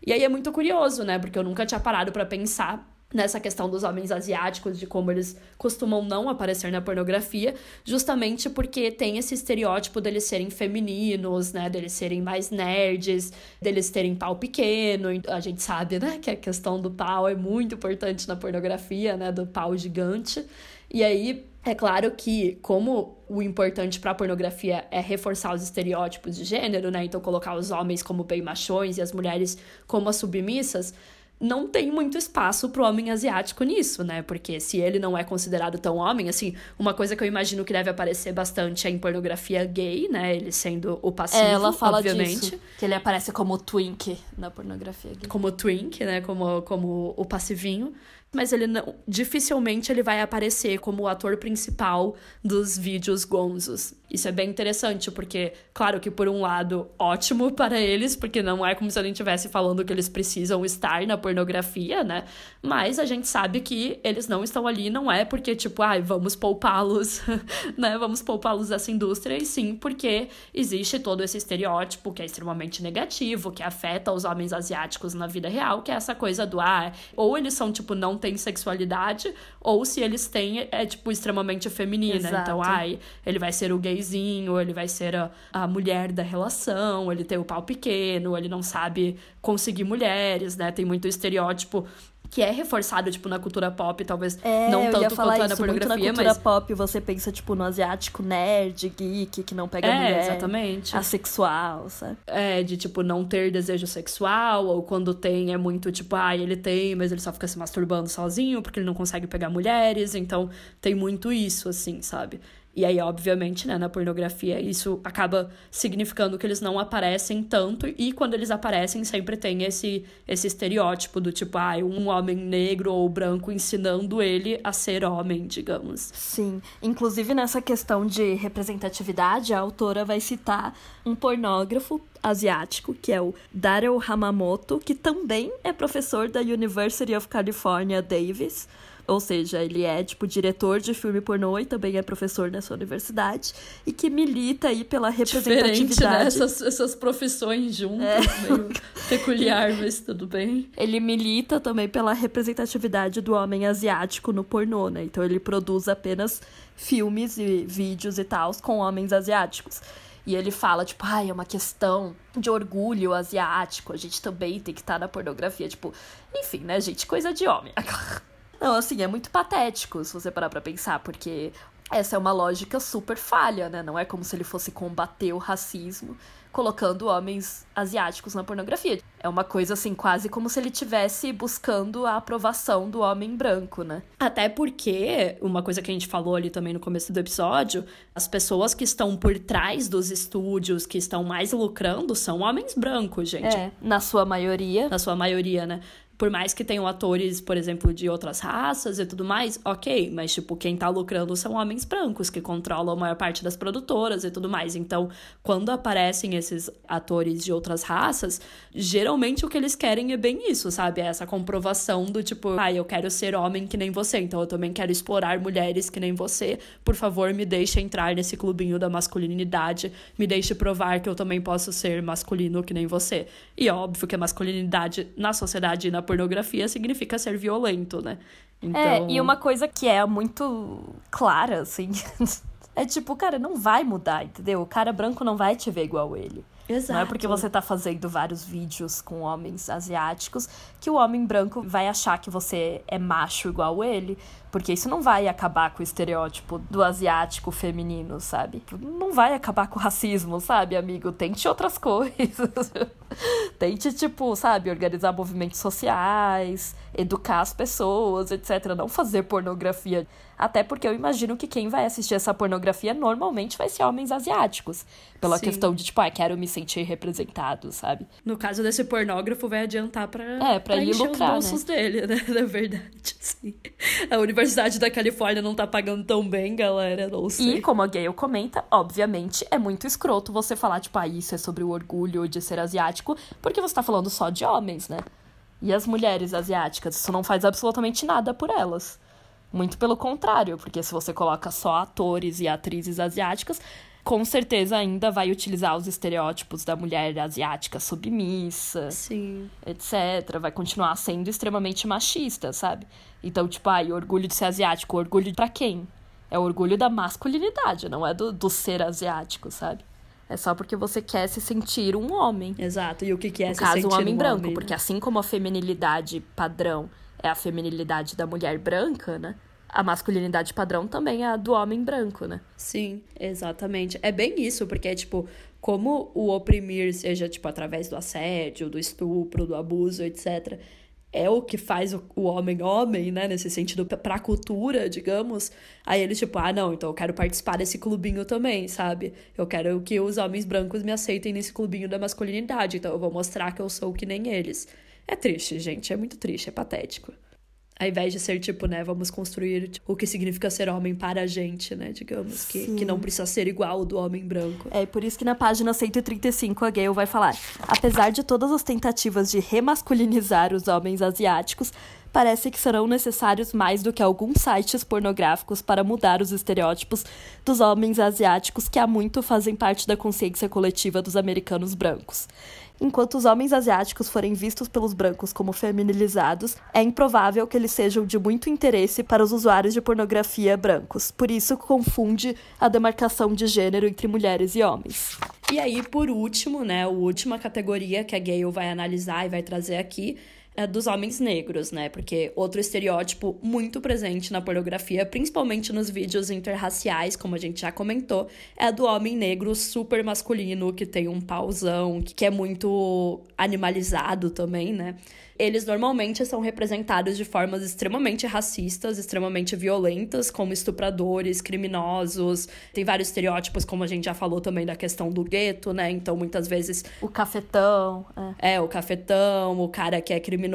E aí é muito curioso, né? Porque eu nunca tinha parado para pensar nessa questão dos homens asiáticos, de como eles costumam não aparecer na pornografia, justamente porque tem esse estereótipo deles serem femininos, né, deles serem mais nerds, deles terem pau pequeno. A gente sabe, né, que a questão do pau é muito importante na pornografia, né, do pau gigante. E aí, é claro que, como o importante para a pornografia é reforçar os estereótipos de gênero, né? Então, colocar os homens como bem machões e as mulheres como as submissas, não tem muito espaço pro homem asiático nisso, né? Porque se ele não é considerado tão homem, assim, uma coisa que eu imagino que deve aparecer bastante é em pornografia gay, né? Ele sendo o passivo, é, ela fala obviamente. Disso, que ele aparece como twink na pornografia gay. Como twink, né? Como, como o passivinho mas ele não, dificilmente ele vai aparecer como o ator principal dos vídeos gonzos. Isso é bem interessante, porque, claro que por um lado, ótimo *laughs* para eles, porque não é como se a gente estivesse falando que eles precisam estar na pornografia, né? Mas a gente sabe que eles não estão ali, não é porque, tipo, ai, vamos poupá-los, *laughs* né? Vamos poupá-los dessa indústria, e sim porque existe todo esse estereótipo que é extremamente negativo, que afeta os homens asiáticos na vida real, que é essa coisa do, ah, ou eles são, tipo, não têm sexualidade, ou se eles têm, é, tipo, extremamente feminina. Então, Exato. Então, ai, ele vai ser o gay ele vai ser a, a mulher da relação, ele tem o pau pequeno, ele não sabe conseguir mulheres, né? Tem muito estereótipo que é reforçado, tipo, na cultura pop, talvez é, não tanto quanto isso, na pornografia, na cultura mas... pop você pensa, tipo, no asiático nerd, geek, que não pega é, mulher. exatamente. Asexual, sabe? É, de, tipo, não ter desejo sexual, ou quando tem é muito, tipo, ah, ele tem, mas ele só fica se masturbando sozinho, porque ele não consegue pegar mulheres, então tem muito isso, assim, sabe? E aí, obviamente, né, na pornografia, isso acaba significando que eles não aparecem tanto, e quando eles aparecem, sempre tem esse, esse estereótipo do tipo, ah, um homem negro ou branco ensinando ele a ser homem, digamos. Sim. Inclusive, nessa questão de representatividade, a autora vai citar um pornógrafo asiático, que é o Daryl Hamamoto, que também é professor da University of California, Davis ou seja, ele é, tipo, diretor de filme pornô e também é professor nessa universidade. E que milita aí pela representatividade. Diferente, né? Essas, essas profissões juntas, é. meio *laughs* peculiar, mas tudo bem. Ele milita também pela representatividade do homem asiático no pornô, né? Então ele produz apenas filmes e vídeos e tal com homens asiáticos. E ele fala, tipo, ai, é uma questão de orgulho asiático, a gente também tem que estar na pornografia, tipo, enfim, né, gente, coisa de homem. *laughs* Não, assim, é muito patético se você parar pra pensar, porque essa é uma lógica super falha, né? Não é como se ele fosse combater o racismo colocando homens asiáticos na pornografia. É uma coisa assim, quase como se ele tivesse buscando a aprovação do homem branco, né? Até porque, uma coisa que a gente falou ali também no começo do episódio, as pessoas que estão por trás dos estúdios, que estão mais lucrando, são homens brancos, gente. É, na sua maioria. Na sua maioria, né? Por mais que tenham atores, por exemplo, de outras raças e tudo mais, ok, mas, tipo, quem tá lucrando são homens brancos que controlam a maior parte das produtoras e tudo mais. Então, quando aparecem esses atores de outras raças, geralmente o que eles querem é bem isso, sabe? É essa comprovação do tipo, ah, eu quero ser homem que nem você, então eu também quero explorar mulheres que nem você. Por favor, me deixe entrar nesse clubinho da masculinidade, me deixe provar que eu também posso ser masculino que nem você. E óbvio que a masculinidade na sociedade e na pornografia significa ser violento, né? Então... É, e uma coisa que é muito clara, assim, *laughs* é tipo, cara, não vai mudar, entendeu? O cara branco não vai te ver igual ele. Exato. Não é porque você tá fazendo vários vídeos com homens asiáticos que o homem branco vai achar que você é macho igual ele. Porque isso não vai acabar com o estereótipo do asiático feminino, sabe? Não vai acabar com o racismo, sabe, amigo? Tente outras *laughs* coisas. Tente, tipo, sabe, organizar movimentos sociais, educar as pessoas, etc. Não fazer pornografia. Até porque eu imagino que quem vai assistir essa pornografia normalmente vai ser homens asiáticos. Pela Sim. questão de, tipo, ah, quero me sentir representado, sabe? No caso desse pornógrafo, vai adiantar pra, é, pra, pra ele lucrar, os bolsos né? dele, né? *laughs* Na verdade, sim. A Universidade da Califórnia não tá pagando tão bem, galera, não sei. E como a Gayle comenta, obviamente, é muito escroto você falar, tipo, ah, isso é sobre o orgulho de ser asiático, porque você tá falando só de homens, né? E as mulheres asiáticas, isso não faz absolutamente nada por elas. Muito pelo contrário, porque se você coloca só atores e atrizes asiáticas, com certeza ainda vai utilizar os estereótipos da mulher asiática submissa, Sim. etc. Vai continuar sendo extremamente machista, sabe? Então, tipo, ai, orgulho de ser asiático, orgulho para quem? É o orgulho da masculinidade, não é do, do ser asiático, sabe? É só porque você quer se sentir um homem. Exato. E o que, que é no se caso, sentir um homem um branco, homem, porque né? assim como a feminilidade padrão é a feminilidade da mulher branca, né? A masculinidade padrão também é a do homem branco, né? Sim, exatamente. É bem isso, porque é tipo, como o oprimir, seja tipo através do assédio, do estupro, do abuso, etc., é o que faz o, o homem homem, né? Nesse sentido, pra cultura, digamos. Aí eles, tipo, ah, não, então eu quero participar desse clubinho também, sabe? Eu quero que os homens brancos me aceitem nesse clubinho da masculinidade, então eu vou mostrar que eu sou que nem eles. É triste, gente, é muito triste, é patético. Ao invés de ser tipo, né, vamos construir tipo, o que significa ser homem para a gente, né, digamos, que, que não precisa ser igual do homem branco. É por isso que na página 135 a Gale vai falar: apesar de todas as tentativas de remasculinizar os homens asiáticos, parece que serão necessários mais do que alguns sites pornográficos para mudar os estereótipos dos homens asiáticos que há muito fazem parte da consciência coletiva dos americanos brancos. Enquanto os homens asiáticos forem vistos pelos brancos como feminilizados, é improvável que eles sejam de muito interesse para os usuários de pornografia brancos. Por isso, confunde a demarcação de gênero entre mulheres e homens. E aí, por último, né, a última categoria que a Gale vai analisar e vai trazer aqui dos homens negros, né? Porque outro estereótipo muito presente na pornografia, principalmente nos vídeos interraciais, como a gente já comentou, é do homem negro super masculino, que tem um pauzão, que é muito animalizado também, né? Eles normalmente são representados de formas extremamente racistas, extremamente violentas, como estupradores, criminosos. Tem vários estereótipos, como a gente já falou também da questão do gueto, né? Então, muitas vezes. O cafetão. É, é o cafetão, o cara que é criminoso,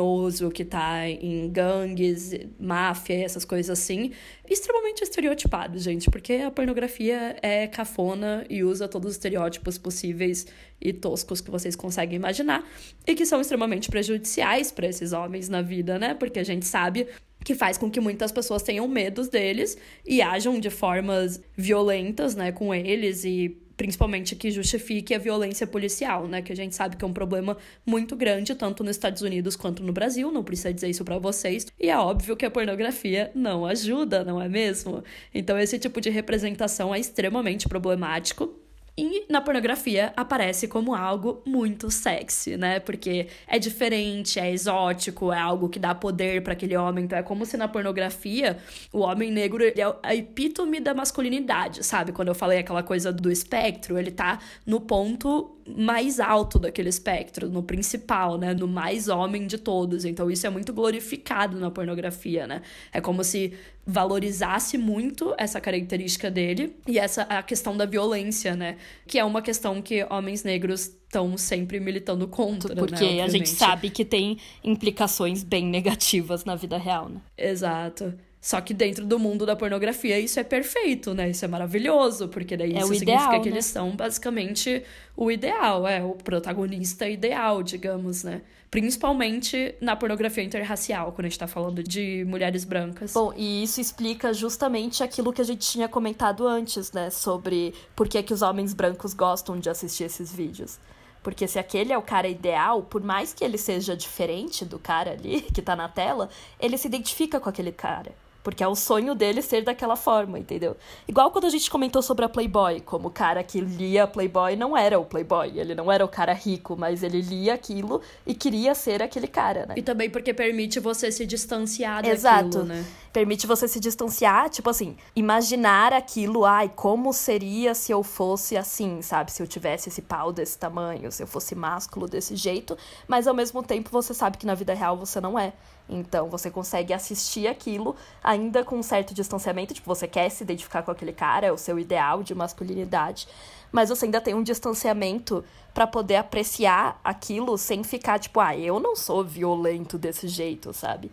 que tá em gangues, máfia, essas coisas assim. Extremamente estereotipado, gente, porque a pornografia é cafona e usa todos os estereótipos possíveis e toscos que vocês conseguem imaginar e que são extremamente prejudiciais para esses homens na vida, né? Porque a gente sabe que faz com que muitas pessoas tenham medos deles e ajam de formas violentas, né, com eles e principalmente que justifique a violência policial, né, que a gente sabe que é um problema muito grande tanto nos Estados Unidos quanto no Brasil, não precisa dizer isso para vocês. E é óbvio que a pornografia não ajuda, não é mesmo? Então esse tipo de representação é extremamente problemático. E na pornografia aparece como algo muito sexy, né? Porque é diferente, é exótico, é algo que dá poder para aquele homem. Então é como se na pornografia o homem negro é a epítome da masculinidade, sabe? Quando eu falei aquela coisa do espectro, ele tá no ponto mais alto daquele espectro, no principal, né? No mais homem de todos. Então isso é muito glorificado na pornografia, né? É como se valorizasse muito essa característica dele e essa a questão da violência, né? Que é uma questão que homens negros estão sempre militando contra, Porque né? a gente sabe que tem implicações bem negativas na vida real, né? Exato. Só que dentro do mundo da pornografia isso é perfeito, né? Isso é maravilhoso, porque daí É isso significa ideal, que né? eles são basicamente o ideal, é o protagonista ideal, digamos, né? Principalmente na pornografia interracial, quando a gente tá falando de mulheres brancas. Bom, e isso explica justamente aquilo que a gente tinha comentado antes, né? Sobre por que, que os homens brancos gostam de assistir esses vídeos. Porque se aquele é o cara ideal, por mais que ele seja diferente do cara ali *laughs* que tá na tela, ele se identifica com aquele cara. Porque é o sonho dele ser daquela forma, entendeu? Igual quando a gente comentou sobre a Playboy, como o cara que lia Playboy não era o Playboy, ele não era o cara rico, mas ele lia aquilo e queria ser aquele cara, né? E também porque permite você se distanciar daquilo, Exato. Permite você se distanciar, tipo assim, imaginar aquilo, ai, como seria se eu fosse assim, sabe? Se eu tivesse esse pau desse tamanho, se eu fosse másculo desse jeito, mas ao mesmo tempo você sabe que na vida real você não é. Então você consegue assistir aquilo ainda com um certo distanciamento, tipo, você quer se identificar com aquele cara, é o seu ideal de masculinidade, mas você ainda tem um distanciamento para poder apreciar aquilo sem ficar tipo, ah, eu não sou violento desse jeito, sabe?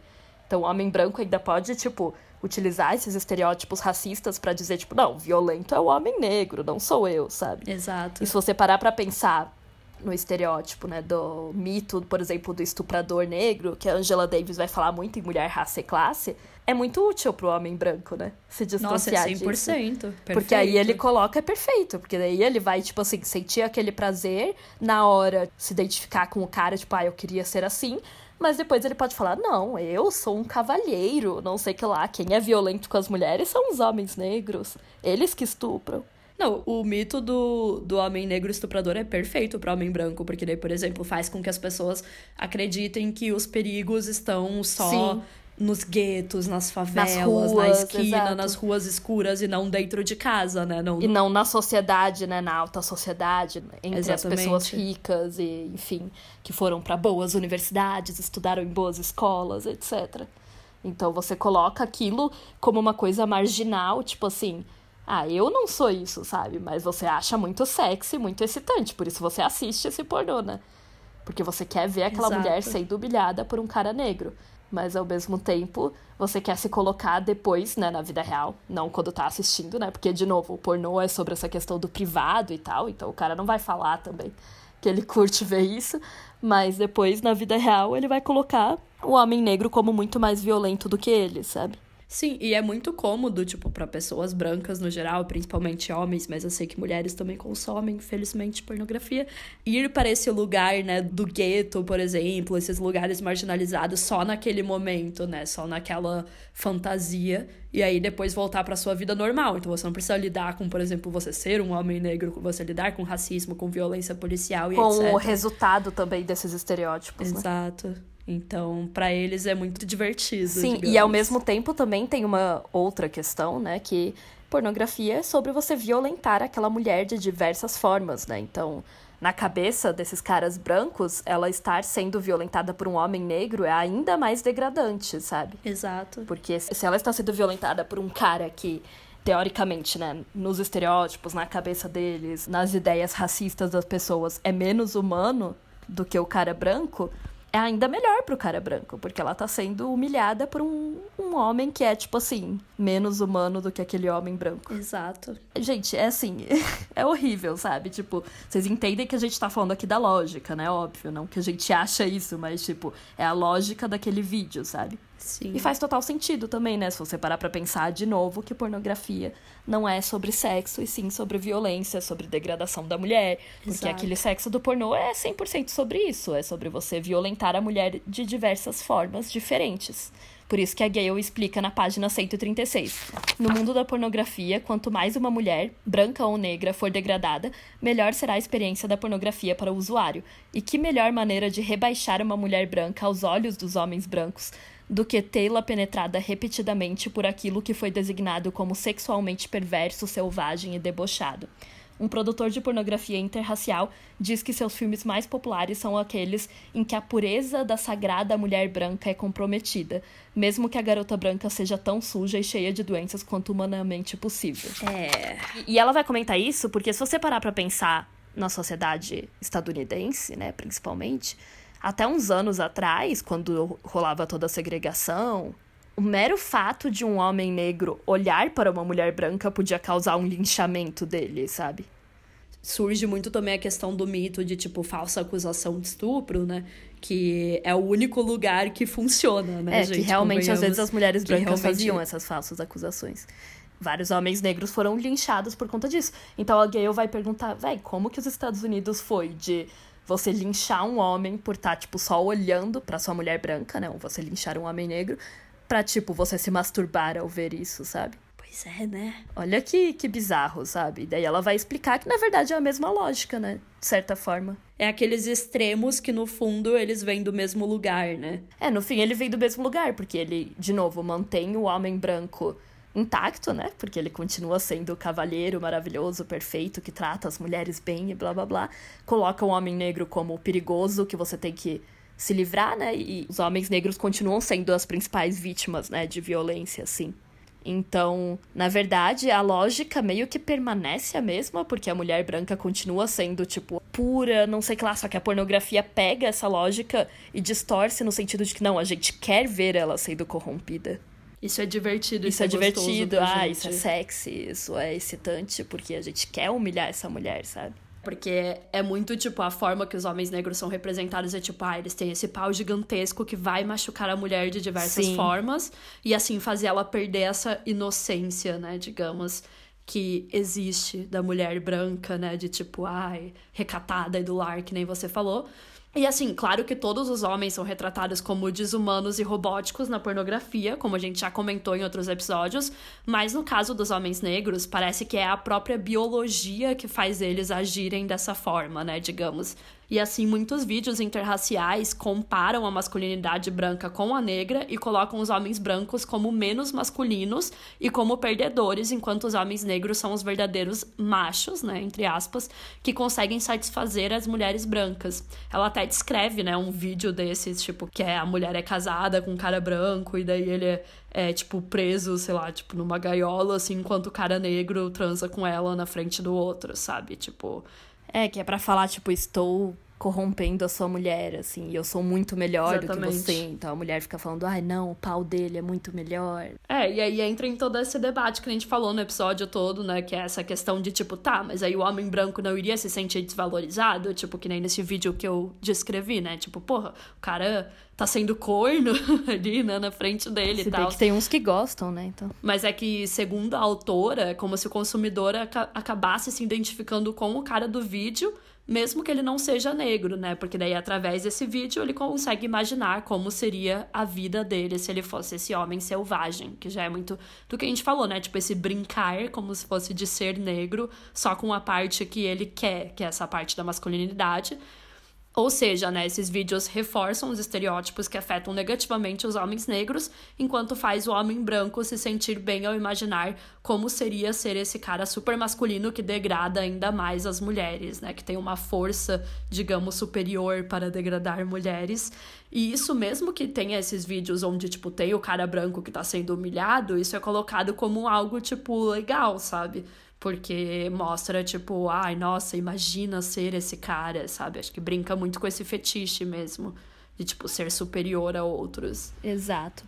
Então o homem branco ainda pode, tipo, utilizar esses estereótipos racistas para dizer, tipo, não, violento é o homem negro, não sou eu, sabe? Exato. E se você parar pra pensar no estereótipo, né, do mito, por exemplo, do estuprador negro, que a Angela Davis vai falar muito em Mulher, Raça e Classe, é muito útil pro homem branco, né? Se distanciar Nossa, é 100%. disso. Perfeito. Porque aí ele coloca é perfeito, porque daí ele vai, tipo assim, sentir aquele prazer, na hora se identificar com o cara, tipo, ah, eu queria ser assim, mas depois ele pode falar, não, eu sou um cavalheiro, não sei que lá, quem é violento com as mulheres são os homens negros, eles que estupram. Não, o mito do, do homem negro estuprador é perfeito para homem branco, porque daí, por exemplo, faz com que as pessoas acreditem que os perigos estão só Sim. Nos guetos, nas favelas, na ruas, esquina, exato. nas ruas escuras e não dentro de casa, né? Não, E não na sociedade, né, na alta sociedade, entre Exatamente. as pessoas ricas e, enfim, que foram para boas universidades, estudaram em boas escolas, etc. Então você coloca aquilo como uma coisa marginal, tipo assim, ah, eu não sou isso, sabe? Mas você acha muito sexy, muito excitante, por isso você assiste esse pornô, né? Porque você quer ver aquela Exato. mulher sendo humilhada por um cara negro. Mas ao mesmo tempo, você quer se colocar depois, né, na vida real, não quando tá assistindo, né? Porque, de novo, o pornô é sobre essa questão do privado e tal, então o cara não vai falar também que ele curte ver isso, mas depois, na vida real, ele vai colocar o homem negro como muito mais violento do que ele, sabe? Sim, e é muito cômodo, tipo, para pessoas brancas no geral, principalmente homens, mas eu sei que mulheres também consomem, infelizmente, pornografia. Ir para esse lugar, né, do gueto, por exemplo, esses lugares marginalizados só naquele momento, né, só naquela fantasia, e aí depois voltar para sua vida normal. Então você não precisa lidar com, por exemplo, você ser um homem negro, com você lidar com racismo, com violência policial e Com etc. o resultado também desses estereótipos, né? Exato. Então, para eles é muito divertido. Sim, digamos. e ao mesmo tempo também tem uma outra questão, né? Que pornografia é sobre você violentar aquela mulher de diversas formas, né? Então, na cabeça desses caras brancos, ela estar sendo violentada por um homem negro é ainda mais degradante, sabe? Exato. Porque se ela está sendo violentada por um cara que, teoricamente, né, nos estereótipos, na cabeça deles, nas ideias racistas das pessoas, é menos humano do que o cara branco, é ainda melhor pro cara branco, porque ela tá sendo humilhada por um, um homem que é, tipo assim, menos humano do que aquele homem branco. Exato. Gente, é assim, *laughs* é horrível, sabe? Tipo, vocês entendem que a gente tá falando aqui da lógica, né? Óbvio, não que a gente acha isso, mas, tipo, é a lógica daquele vídeo, sabe? Sim. E faz total sentido também, né? Se você parar pra pensar de novo que pornografia não é sobre sexo, e sim sobre violência, sobre degradação da mulher. Porque Exato. aquele sexo do pornô é 100% sobre isso. É sobre você violentar a mulher de diversas formas diferentes. Por isso que a Gale explica na página 136. No mundo da pornografia, quanto mais uma mulher, branca ou negra, for degradada, melhor será a experiência da pornografia para o usuário. E que melhor maneira de rebaixar uma mulher branca aos olhos dos homens brancos do que tê-la penetrada repetidamente por aquilo que foi designado como sexualmente perverso, selvagem e debochado. Um produtor de pornografia interracial diz que seus filmes mais populares são aqueles em que a pureza da sagrada mulher branca é comprometida, mesmo que a garota branca seja tão suja e cheia de doenças quanto humanamente possível. É. E ela vai comentar isso porque se você parar pra pensar na sociedade estadunidense, né, principalmente, até uns anos atrás, quando rolava toda a segregação, o mero fato de um homem negro olhar para uma mulher branca podia causar um linchamento dele, sabe? Surge muito também a questão do mito de, tipo, falsa acusação de estupro, né? Que é o único lugar que funciona, né, É, gente? que realmente às vezes as mulheres brancas realmente- faziam essas falsas acusações. Vários homens negros foram linchados por conta disso. Então a Gale vai perguntar, véi, como que os Estados Unidos foi de você linchar um homem por estar, tipo, só olhando pra sua mulher branca, né? Ou você linchar um homem negro, pra, tipo, você se masturbar ao ver isso, sabe? Pois é, né? Olha que, que bizarro, sabe? Daí ela vai explicar que, na verdade, é a mesma lógica, né? De certa forma. É aqueles extremos que, no fundo, eles vêm do mesmo lugar, né? É, no fim ele vem do mesmo lugar, porque ele, de novo, mantém o homem branco intacto, né? Porque ele continua sendo o cavalheiro maravilhoso, perfeito, que trata as mulheres bem e blá blá blá. Coloca o homem negro como o perigoso, que você tem que se livrar, né? E os homens negros continuam sendo as principais vítimas, né, de violência, assim. Então, na verdade, a lógica meio que permanece a mesma, porque a mulher branca continua sendo, tipo, pura, não sei que lá, só que a pornografia pega essa lógica e distorce no sentido de que não, a gente quer ver ela sendo corrompida. Isso é divertido, isso, isso é, é divertido, ah, gente. isso é sexy, isso é excitante, porque a gente quer humilhar essa mulher, sabe? Porque é muito, tipo, a forma que os homens negros são representados é tipo, ah, eles têm esse pau gigantesco que vai machucar a mulher de diversas Sim. formas e assim fazer ela perder essa inocência, né, digamos, que existe da mulher branca, né, de tipo, ai, recatada e do lar, que nem você falou. E assim, claro que todos os homens são retratados como desumanos e robóticos na pornografia, como a gente já comentou em outros episódios, mas no caso dos homens negros, parece que é a própria biologia que faz eles agirem dessa forma, né, digamos. E assim, muitos vídeos interraciais comparam a masculinidade branca com a negra e colocam os homens brancos como menos masculinos e como perdedores, enquanto os homens negros são os verdadeiros machos, né, entre aspas, que conseguem satisfazer as mulheres brancas. Ela até descreve, né, um vídeo desses, tipo, que é a mulher é casada com um cara branco e daí ele é, é tipo preso, sei lá, tipo numa gaiola assim, enquanto o cara negro transa com ela na frente do outro, sabe? Tipo, é, que é para falar, tipo, estou corrompendo a sua mulher, assim, e eu sou muito melhor Exatamente. do que você. Então a mulher fica falando, ai não, o pau dele é muito melhor. É, e aí entra em todo esse debate que a gente falou no episódio todo, né? Que é essa questão de tipo, tá, mas aí o homem branco não iria se sentir desvalorizado, tipo, que nem nesse vídeo que eu descrevi, né? Tipo, porra, o cara tá sendo corno *laughs* ali, né, na frente dele se e tal. que tem uns que gostam, né, então. Mas é que, segundo a autora, é como se o consumidor acabasse se identificando com o cara do vídeo mesmo que ele não seja negro, né? Porque daí através desse vídeo ele consegue imaginar como seria a vida dele se ele fosse esse homem selvagem, que já é muito do que a gente falou, né? Tipo esse brincar como se fosse de ser negro, só com a parte que ele quer, que é essa parte da masculinidade. Ou seja, né, esses vídeos reforçam os estereótipos que afetam negativamente os homens negros, enquanto faz o homem branco se sentir bem ao imaginar como seria ser esse cara super masculino que degrada ainda mais as mulheres, né, que tem uma força, digamos, superior para degradar mulheres. E isso mesmo que tenha esses vídeos onde tipo tem o cara branco que tá sendo humilhado, isso é colocado como algo tipo legal, sabe? Porque mostra, tipo, ai, nossa, imagina ser esse cara, sabe? Acho que brinca muito com esse fetiche mesmo. De, tipo, ser superior a outros. Exato.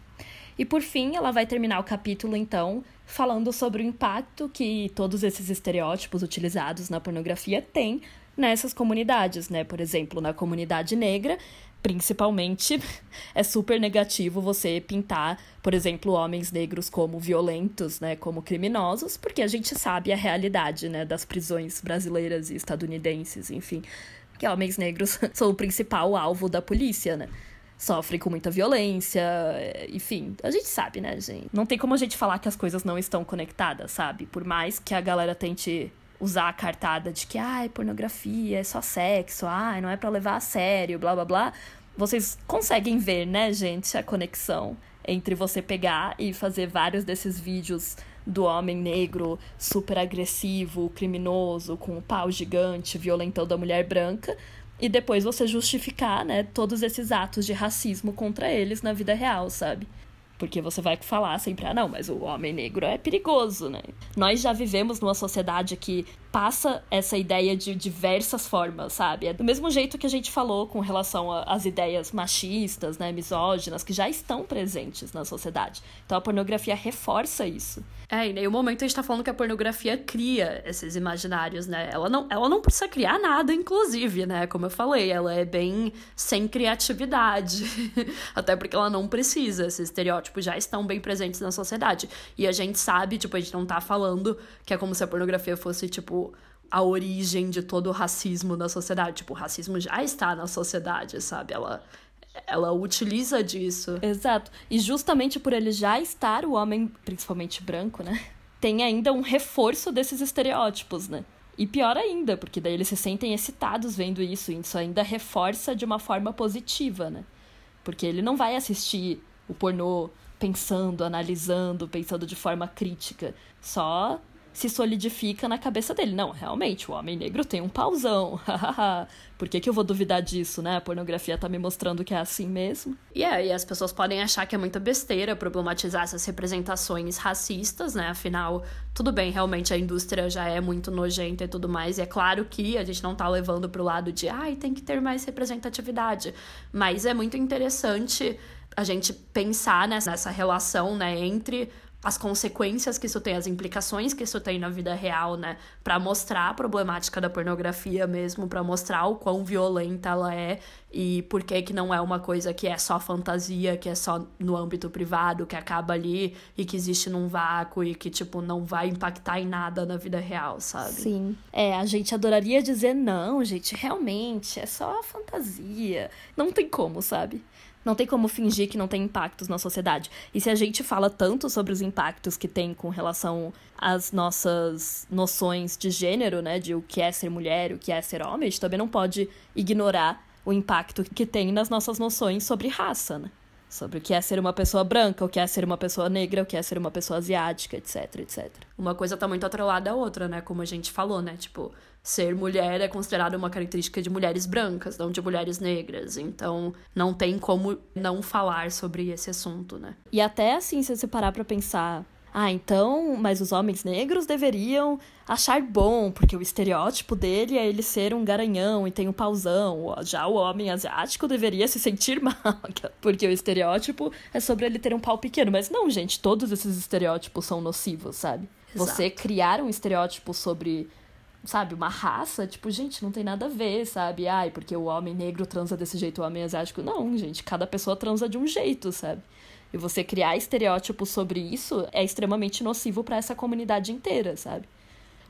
E por fim, ela vai terminar o capítulo, então, falando sobre o impacto que todos esses estereótipos utilizados na pornografia têm nessas comunidades, né? Por exemplo, na comunidade negra, principalmente, *laughs* é super negativo você pintar, por exemplo, homens negros como violentos, né, como criminosos, porque a gente sabe a realidade, né, das prisões brasileiras e estadunidenses, enfim, que homens negros *laughs* são o principal alvo da polícia, né? Sofrem com muita violência, enfim, a gente sabe, né, gente? Não tem como a gente falar que as coisas não estão conectadas, sabe? Por mais que a galera tente usar a cartada de que, ai, pornografia é só sexo, ai, não é para levar a sério, blá blá blá. Vocês conseguem ver, né, gente, a conexão entre você pegar e fazer vários desses vídeos do homem negro super agressivo, criminoso, com o pau gigante, violentando a mulher branca, e depois você justificar, né, todos esses atos de racismo contra eles na vida real, sabe? Porque você vai falar sempre, ah, não, mas o homem negro é perigoso, né? Nós já vivemos numa sociedade que passa essa ideia de diversas formas, sabe? É do mesmo jeito que a gente falou com relação às ideias machistas, né, misóginas, que já estão presentes na sociedade. Então a pornografia reforça isso. É, em nenhum momento a gente tá falando que a pornografia cria esses imaginários, né? Ela não, ela não precisa criar nada, inclusive, né? Como eu falei, ela é bem sem criatividade. *laughs* Até porque ela não precisa. Esses estereótipos já estão bem presentes na sociedade. E a gente sabe, tipo, a gente não tá falando que é como se a pornografia fosse, tipo, a origem de todo o racismo na sociedade. Tipo, o racismo já está na sociedade, sabe? Ela, ela utiliza disso. Exato. E justamente por ele já estar, o homem, principalmente branco, né? Tem ainda um reforço desses estereótipos, né? E pior ainda, porque daí eles se sentem excitados vendo isso, e isso ainda reforça de uma forma positiva, né? Porque ele não vai assistir o pornô pensando, analisando, pensando de forma crítica. Só se solidifica na cabeça dele. Não, realmente, o homem negro tem um pauzão. *laughs* Por que, que eu vou duvidar disso, né? A pornografia tá me mostrando que é assim mesmo. E yeah, e as pessoas podem achar que é muita besteira problematizar essas representações racistas, né? Afinal, tudo bem, realmente a indústria já é muito nojenta e tudo mais. E é claro que a gente não tá levando pro lado de, ai, tem que ter mais representatividade. Mas é muito interessante a gente pensar nessa relação, né, entre as consequências que isso tem, as implicações que isso tem na vida real, né? Para mostrar a problemática da pornografia mesmo, para mostrar o quão violenta ela é e por que que não é uma coisa que é só fantasia, que é só no âmbito privado, que acaba ali e que existe num vácuo e que tipo não vai impactar em nada na vida real, sabe? Sim. É, a gente adoraria dizer não, gente, realmente é só fantasia. Não tem como, sabe? Não tem como fingir que não tem impactos na sociedade. E se a gente fala tanto sobre os impactos que tem com relação às nossas noções de gênero, né, de o que é ser mulher, o que é ser homem, a gente também não pode ignorar o impacto que tem nas nossas noções sobre raça, né? Sobre o que é ser uma pessoa branca, o que é ser uma pessoa negra, o que é ser uma pessoa asiática, etc, etc. Uma coisa tá muito atrelada à outra, né? Como a gente falou, né? Tipo, ser mulher é considerada uma característica de mulheres brancas, não de mulheres negras. Então, não tem como não falar sobre esse assunto, né? E até assim, se você parar pra pensar, ah, então, mas os homens negros deveriam achar bom, porque o estereótipo dele é ele ser um garanhão e tem um pauzão. Já o homem asiático deveria se sentir *laughs* mal, porque o estereótipo é sobre ele ter um pau pequeno. Mas não, gente, todos esses estereótipos são nocivos, sabe? Exato. Você criar um estereótipo sobre sabe, uma raça, tipo, gente, não tem nada a ver, sabe? Ai, porque o homem negro transa desse jeito, o homem asiático. Não, gente, cada pessoa transa de um jeito, sabe? E você criar estereótipos sobre isso é extremamente nocivo para essa comunidade inteira, sabe?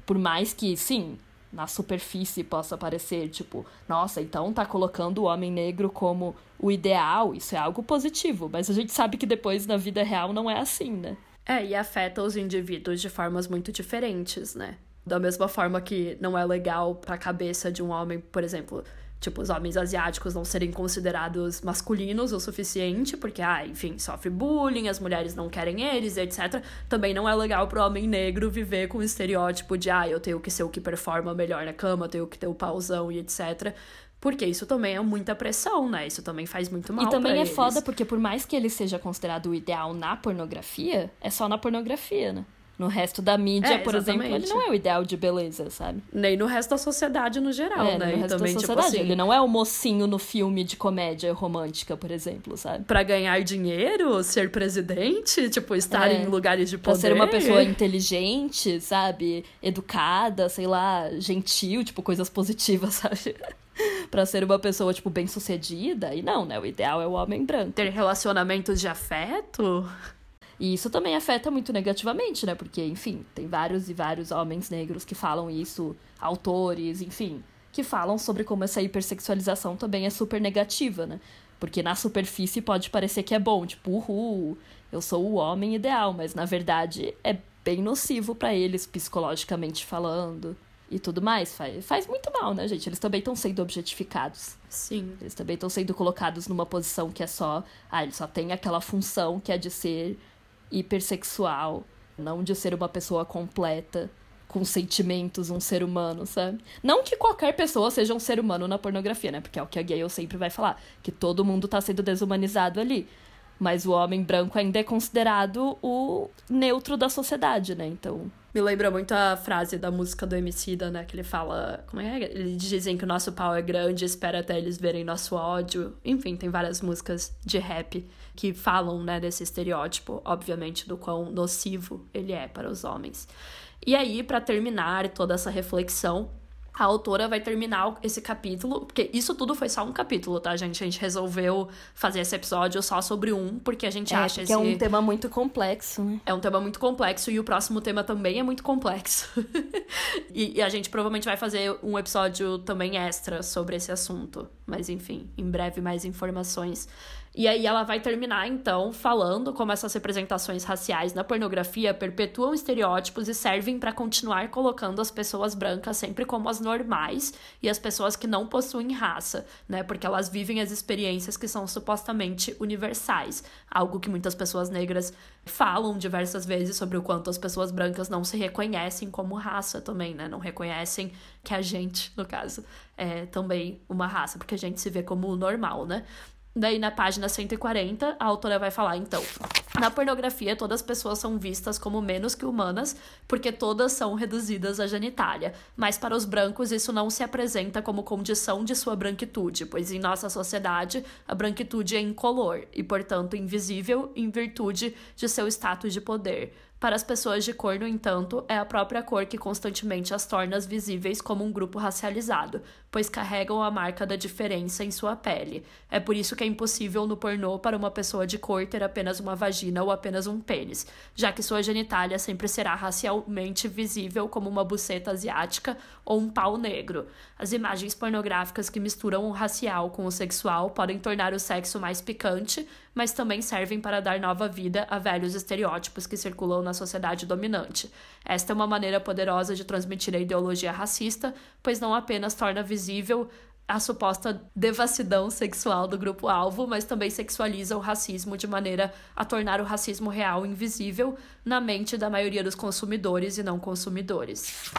Por mais que, sim, na superfície possa parecer, tipo, nossa, então tá colocando o homem negro como o ideal, isso é algo positivo, mas a gente sabe que depois na vida real não é assim, né? É, e afeta os indivíduos de formas muito diferentes, né? Da mesma forma que não é legal para a cabeça de um homem, por exemplo, tipo, os homens asiáticos não serem considerados masculinos o suficiente, porque, ah, enfim, sofre bullying, as mulheres não querem eles, etc. Também não é legal pro homem negro viver com o estereótipo de, ah, eu tenho que ser o que performa melhor na cama, eu tenho que ter o pauzão e etc. Porque isso também é muita pressão, né? Isso também faz muito mal. E também é eles. foda porque, por mais que ele seja considerado o ideal na pornografia, é só na pornografia, né? No resto da mídia, é, por exemplo, ele não é o ideal de beleza, sabe? Nem no resto da sociedade no geral, é, né? No resto também, da tipo sociedade. Tipo assim, ele não é o mocinho no filme de comédia romântica, por exemplo, sabe? Pra ganhar dinheiro, ser presidente, tipo, estar é, em lugares de poder. Pra ser uma pessoa inteligente, sabe? Educada, sei lá, gentil, tipo, coisas positivas, *laughs* sabe? para ser uma pessoa, tipo, bem sucedida. E não, né? O ideal é o homem branco. Ter relacionamentos de afeto? E isso também afeta muito negativamente, né? Porque, enfim, tem vários e vários homens negros que falam isso, autores, enfim, que falam sobre como essa hipersexualização também é super negativa, né? Porque na superfície pode parecer que é bom, tipo, uhul, eu sou o homem ideal, mas na verdade é bem nocivo para eles, psicologicamente falando e tudo mais. Faz, faz muito mal, né, gente? Eles também estão sendo objetificados. Sim. Eles também estão sendo colocados numa posição que é só. Ah, ele só tem aquela função que é de ser hipersexual, não de ser uma pessoa completa, com sentimentos, um ser humano, sabe? Não que qualquer pessoa seja um ser humano na pornografia, né? Porque é o que a Gale sempre vai falar, que todo mundo tá sendo desumanizado ali. Mas o homem branco ainda é considerado o neutro da sociedade, né? Então, me lembra muito a frase da música do Emicida, né? Que ele fala... Como é? Eles dizem que o nosso pau é grande, espera até eles verem nosso ódio. Enfim, tem várias músicas de rap que falam, né, desse estereótipo, obviamente, do quão nocivo ele é para os homens. E aí, para terminar toda essa reflexão, a autora vai terminar esse capítulo, porque isso tudo foi só um capítulo, tá, gente? A gente resolveu fazer esse episódio só sobre um, porque a gente é, acha que esse... é um tema muito complexo, né? É um tema muito complexo e o próximo tema também é muito complexo. *laughs* e, e, a gente provavelmente vai fazer um episódio também extra sobre esse assunto. Mas enfim, em breve mais informações. E aí ela vai terminar, então, falando como essas representações raciais na pornografia perpetuam estereótipos e servem para continuar colocando as pessoas brancas sempre como as normais e as pessoas que não possuem raça, né? Porque elas vivem as experiências que são supostamente universais. Algo que muitas pessoas negras falam diversas vezes sobre o quanto as pessoas brancas não se reconhecem como raça também, né? Não reconhecem que a gente, no caso, é também uma raça, porque a gente se vê como normal, né? Daí na página 140, a autora vai falar então: na pornografia, todas as pessoas são vistas como menos que humanas, porque todas são reduzidas à genitália. Mas para os brancos, isso não se apresenta como condição de sua branquitude, pois em nossa sociedade, a branquitude é incolor e, portanto, invisível em virtude de seu status de poder. Para as pessoas de cor, no entanto, é a própria cor que constantemente as torna visíveis como um grupo racializado, pois carregam a marca da diferença em sua pele. É por isso que é impossível no pornô para uma pessoa de cor ter apenas uma vagina ou apenas um pênis, já que sua genitália sempre será racialmente visível como uma buceta asiática ou um pau negro. As imagens pornográficas que misturam o racial com o sexual podem tornar o sexo mais picante, mas também servem para dar nova vida a velhos estereótipos que circulam na sociedade dominante. Esta é uma maneira poderosa de transmitir a ideologia racista, pois não apenas torna visível a suposta devassidão sexual do grupo-alvo, mas também sexualiza o racismo de maneira a tornar o racismo real invisível na mente da maioria dos consumidores e não consumidores.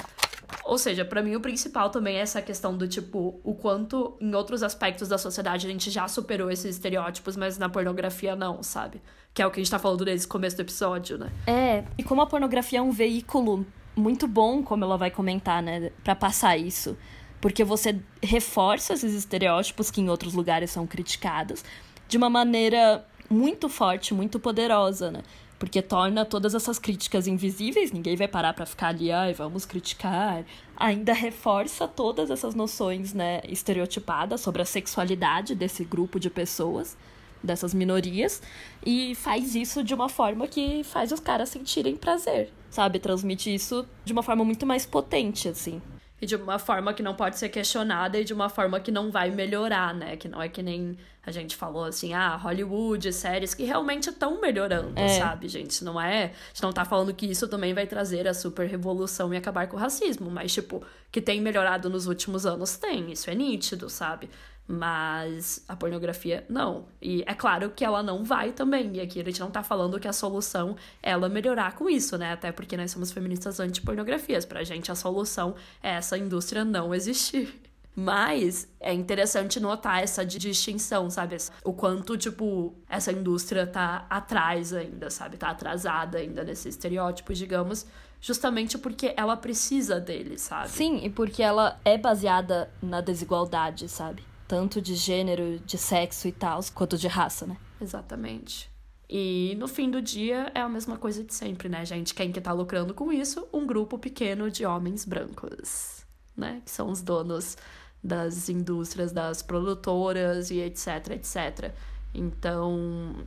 Ou seja, para mim o principal também é essa questão do tipo, o quanto em outros aspectos da sociedade a gente já superou esses estereótipos, mas na pornografia não, sabe? Que é o que a gente tá falando desde o começo do episódio, né? É, e como a pornografia é um veículo muito bom, como ela vai comentar, né, para passar isso. Porque você reforça esses estereótipos que em outros lugares são criticados de uma maneira muito forte, muito poderosa, né? Porque torna todas essas críticas invisíveis, ninguém vai parar para ficar ali, ai, vamos criticar. Ainda reforça todas essas noções, né, estereotipadas sobre a sexualidade desse grupo de pessoas, dessas minorias, e faz isso de uma forma que faz os caras sentirem prazer, sabe? Transmite isso de uma forma muito mais potente, assim e de uma forma que não pode ser questionada e de uma forma que não vai melhorar, né? Que não é que nem a gente falou assim, ah, Hollywood, séries que realmente estão melhorando, é. sabe, gente? Não é. A gente não tá falando que isso também vai trazer a super revolução e acabar com o racismo, mas, tipo, que tem melhorado nos últimos anos, tem. Isso é nítido, sabe? Mas a pornografia, não. E é claro que ela não vai também. E aqui a gente não tá falando que a solução é ela melhorar com isso, né? Até porque nós somos feministas anti-pornografias. Pra gente, a solução é essa indústria não existir. *laughs* Mas é interessante notar essa distinção, sabe? O quanto, tipo, essa indústria tá atrás ainda, sabe? Tá atrasada ainda nesses estereótipos, digamos, justamente porque ela precisa dele, sabe? Sim, e porque ela é baseada na desigualdade, sabe? Tanto de gênero, de sexo e tal, quanto de raça, né? Exatamente. E no fim do dia é a mesma coisa de sempre, né, gente? Quem que tá lucrando com isso? Um grupo pequeno de homens brancos, né? Que são os donos das indústrias, das produtoras e etc, etc. Então,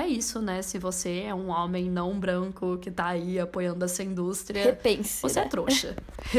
é isso, né? Se você é um homem não branco que tá aí apoiando essa indústria, repense. Você é né? é trouxa.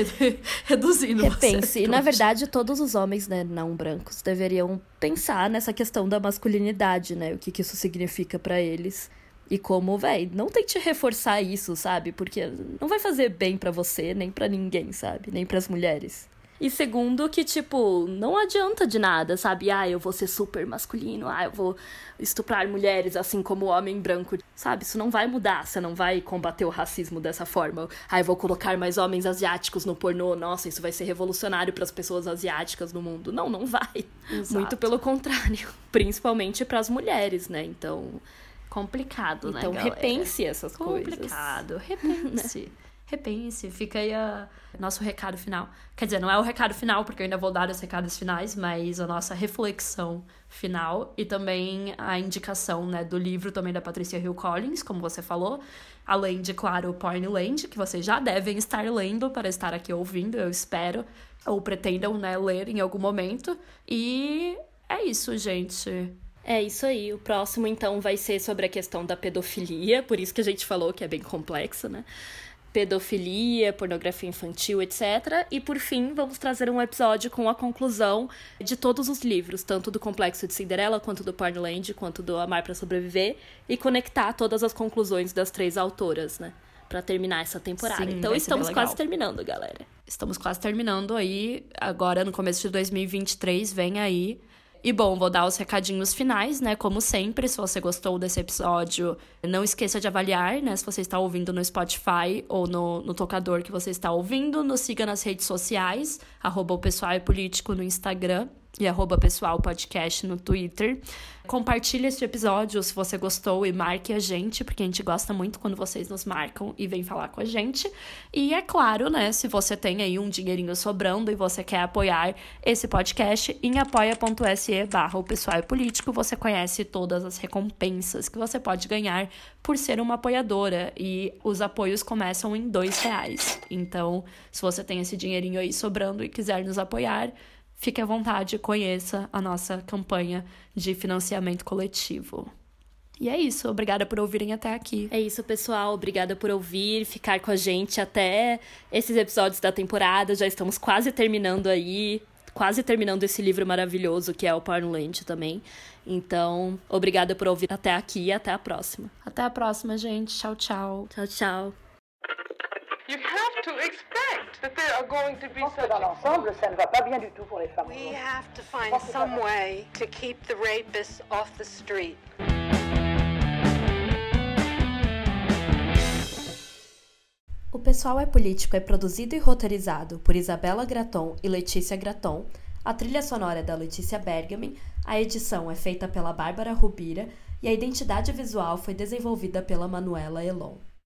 *laughs* Reduzindo repense. Você é e na verdade, todos os homens, né, não brancos, deveriam pensar nessa questão da masculinidade, né? O que, que isso significa para eles. E como, véi, não tente reforçar isso, sabe? Porque não vai fazer bem para você, nem para ninguém, sabe? Nem para as mulheres. E segundo, que, tipo, não adianta de nada, sabe? Ah, eu vou ser super masculino, ah, eu vou estuprar mulheres assim como o homem branco, sabe? Isso não vai mudar, você não vai combater o racismo dessa forma. Ah, eu vou colocar mais homens asiáticos no pornô, nossa, isso vai ser revolucionário para as pessoas asiáticas no mundo. Não, não vai. Exato. Muito pelo contrário, *laughs* principalmente para as mulheres, né? Então, complicado, então, né, Então, repense essas complicado. coisas. Complicado, repense *laughs* repense, fica aí a nosso recado final. Quer dizer, não é o recado final, porque eu ainda vou dar os recados finais, mas a nossa reflexão final e também a indicação né, do livro também da Patricia Hill Collins, como você falou, além de, claro, o Pornland, que vocês já devem estar lendo para estar aqui ouvindo, eu espero, ou pretendam né, ler em algum momento. E é isso, gente. É isso aí. O próximo, então, vai ser sobre a questão da pedofilia, por isso que a gente falou que é bem complexo, né? Pedofilia, pornografia infantil, etc. E por fim, vamos trazer um episódio com a conclusão de todos os livros, tanto do Complexo de Cinderela, quanto do Pornland, quanto do Amar para Sobreviver, e conectar todas as conclusões das três autoras, né? Para terminar essa temporada. Sim, então estamos quase terminando, galera. Estamos quase terminando aí. Agora, no começo de 2023, vem aí e bom, vou dar os recadinhos finais, né? Como sempre, se você gostou desse episódio, não esqueça de avaliar, né? Se você está ouvindo no Spotify ou no, no tocador que você está ouvindo, nos siga nas redes sociais, arroba o pessoal é político no Instagram e arroba pessoal podcast no Twitter. Compartilhe este episódio se você gostou e marque a gente, porque a gente gosta muito quando vocês nos marcam e vêm falar com a gente. E é claro, né, se você tem aí um dinheirinho sobrando e você quer apoiar esse podcast, em apoia.se barra o pessoal é político, você conhece todas as recompensas que você pode ganhar por ser uma apoiadora. E os apoios começam em dois reais. Então, se você tem esse dinheirinho aí sobrando e quiser nos apoiar, fique à vontade, conheça a nossa campanha de financiamento coletivo. E é isso, obrigada por ouvirem até aqui. É isso, pessoal. Obrigada por ouvir, ficar com a gente até esses episódios da temporada. Já estamos quase terminando aí, quase terminando esse livro maravilhoso que é o Pornland também. Então, obrigada por ouvir até aqui e até a próxima. Até a próxima, gente. Tchau, tchau. Tchau, tchau. You have to expect that there are going to be such dans l'ensemble, ça ne va pas bien du tout pour les femmes. We have to find some way to keep the rapists off the street. O Pessoal é Político é produzido e roteirizado por Isabela Graton e Letícia Graton. A trilha sonora é da Letícia Bergamin, a edição é feita pela Bárbara Rubira e a identidade visual foi desenvolvida pela Manuela Elon.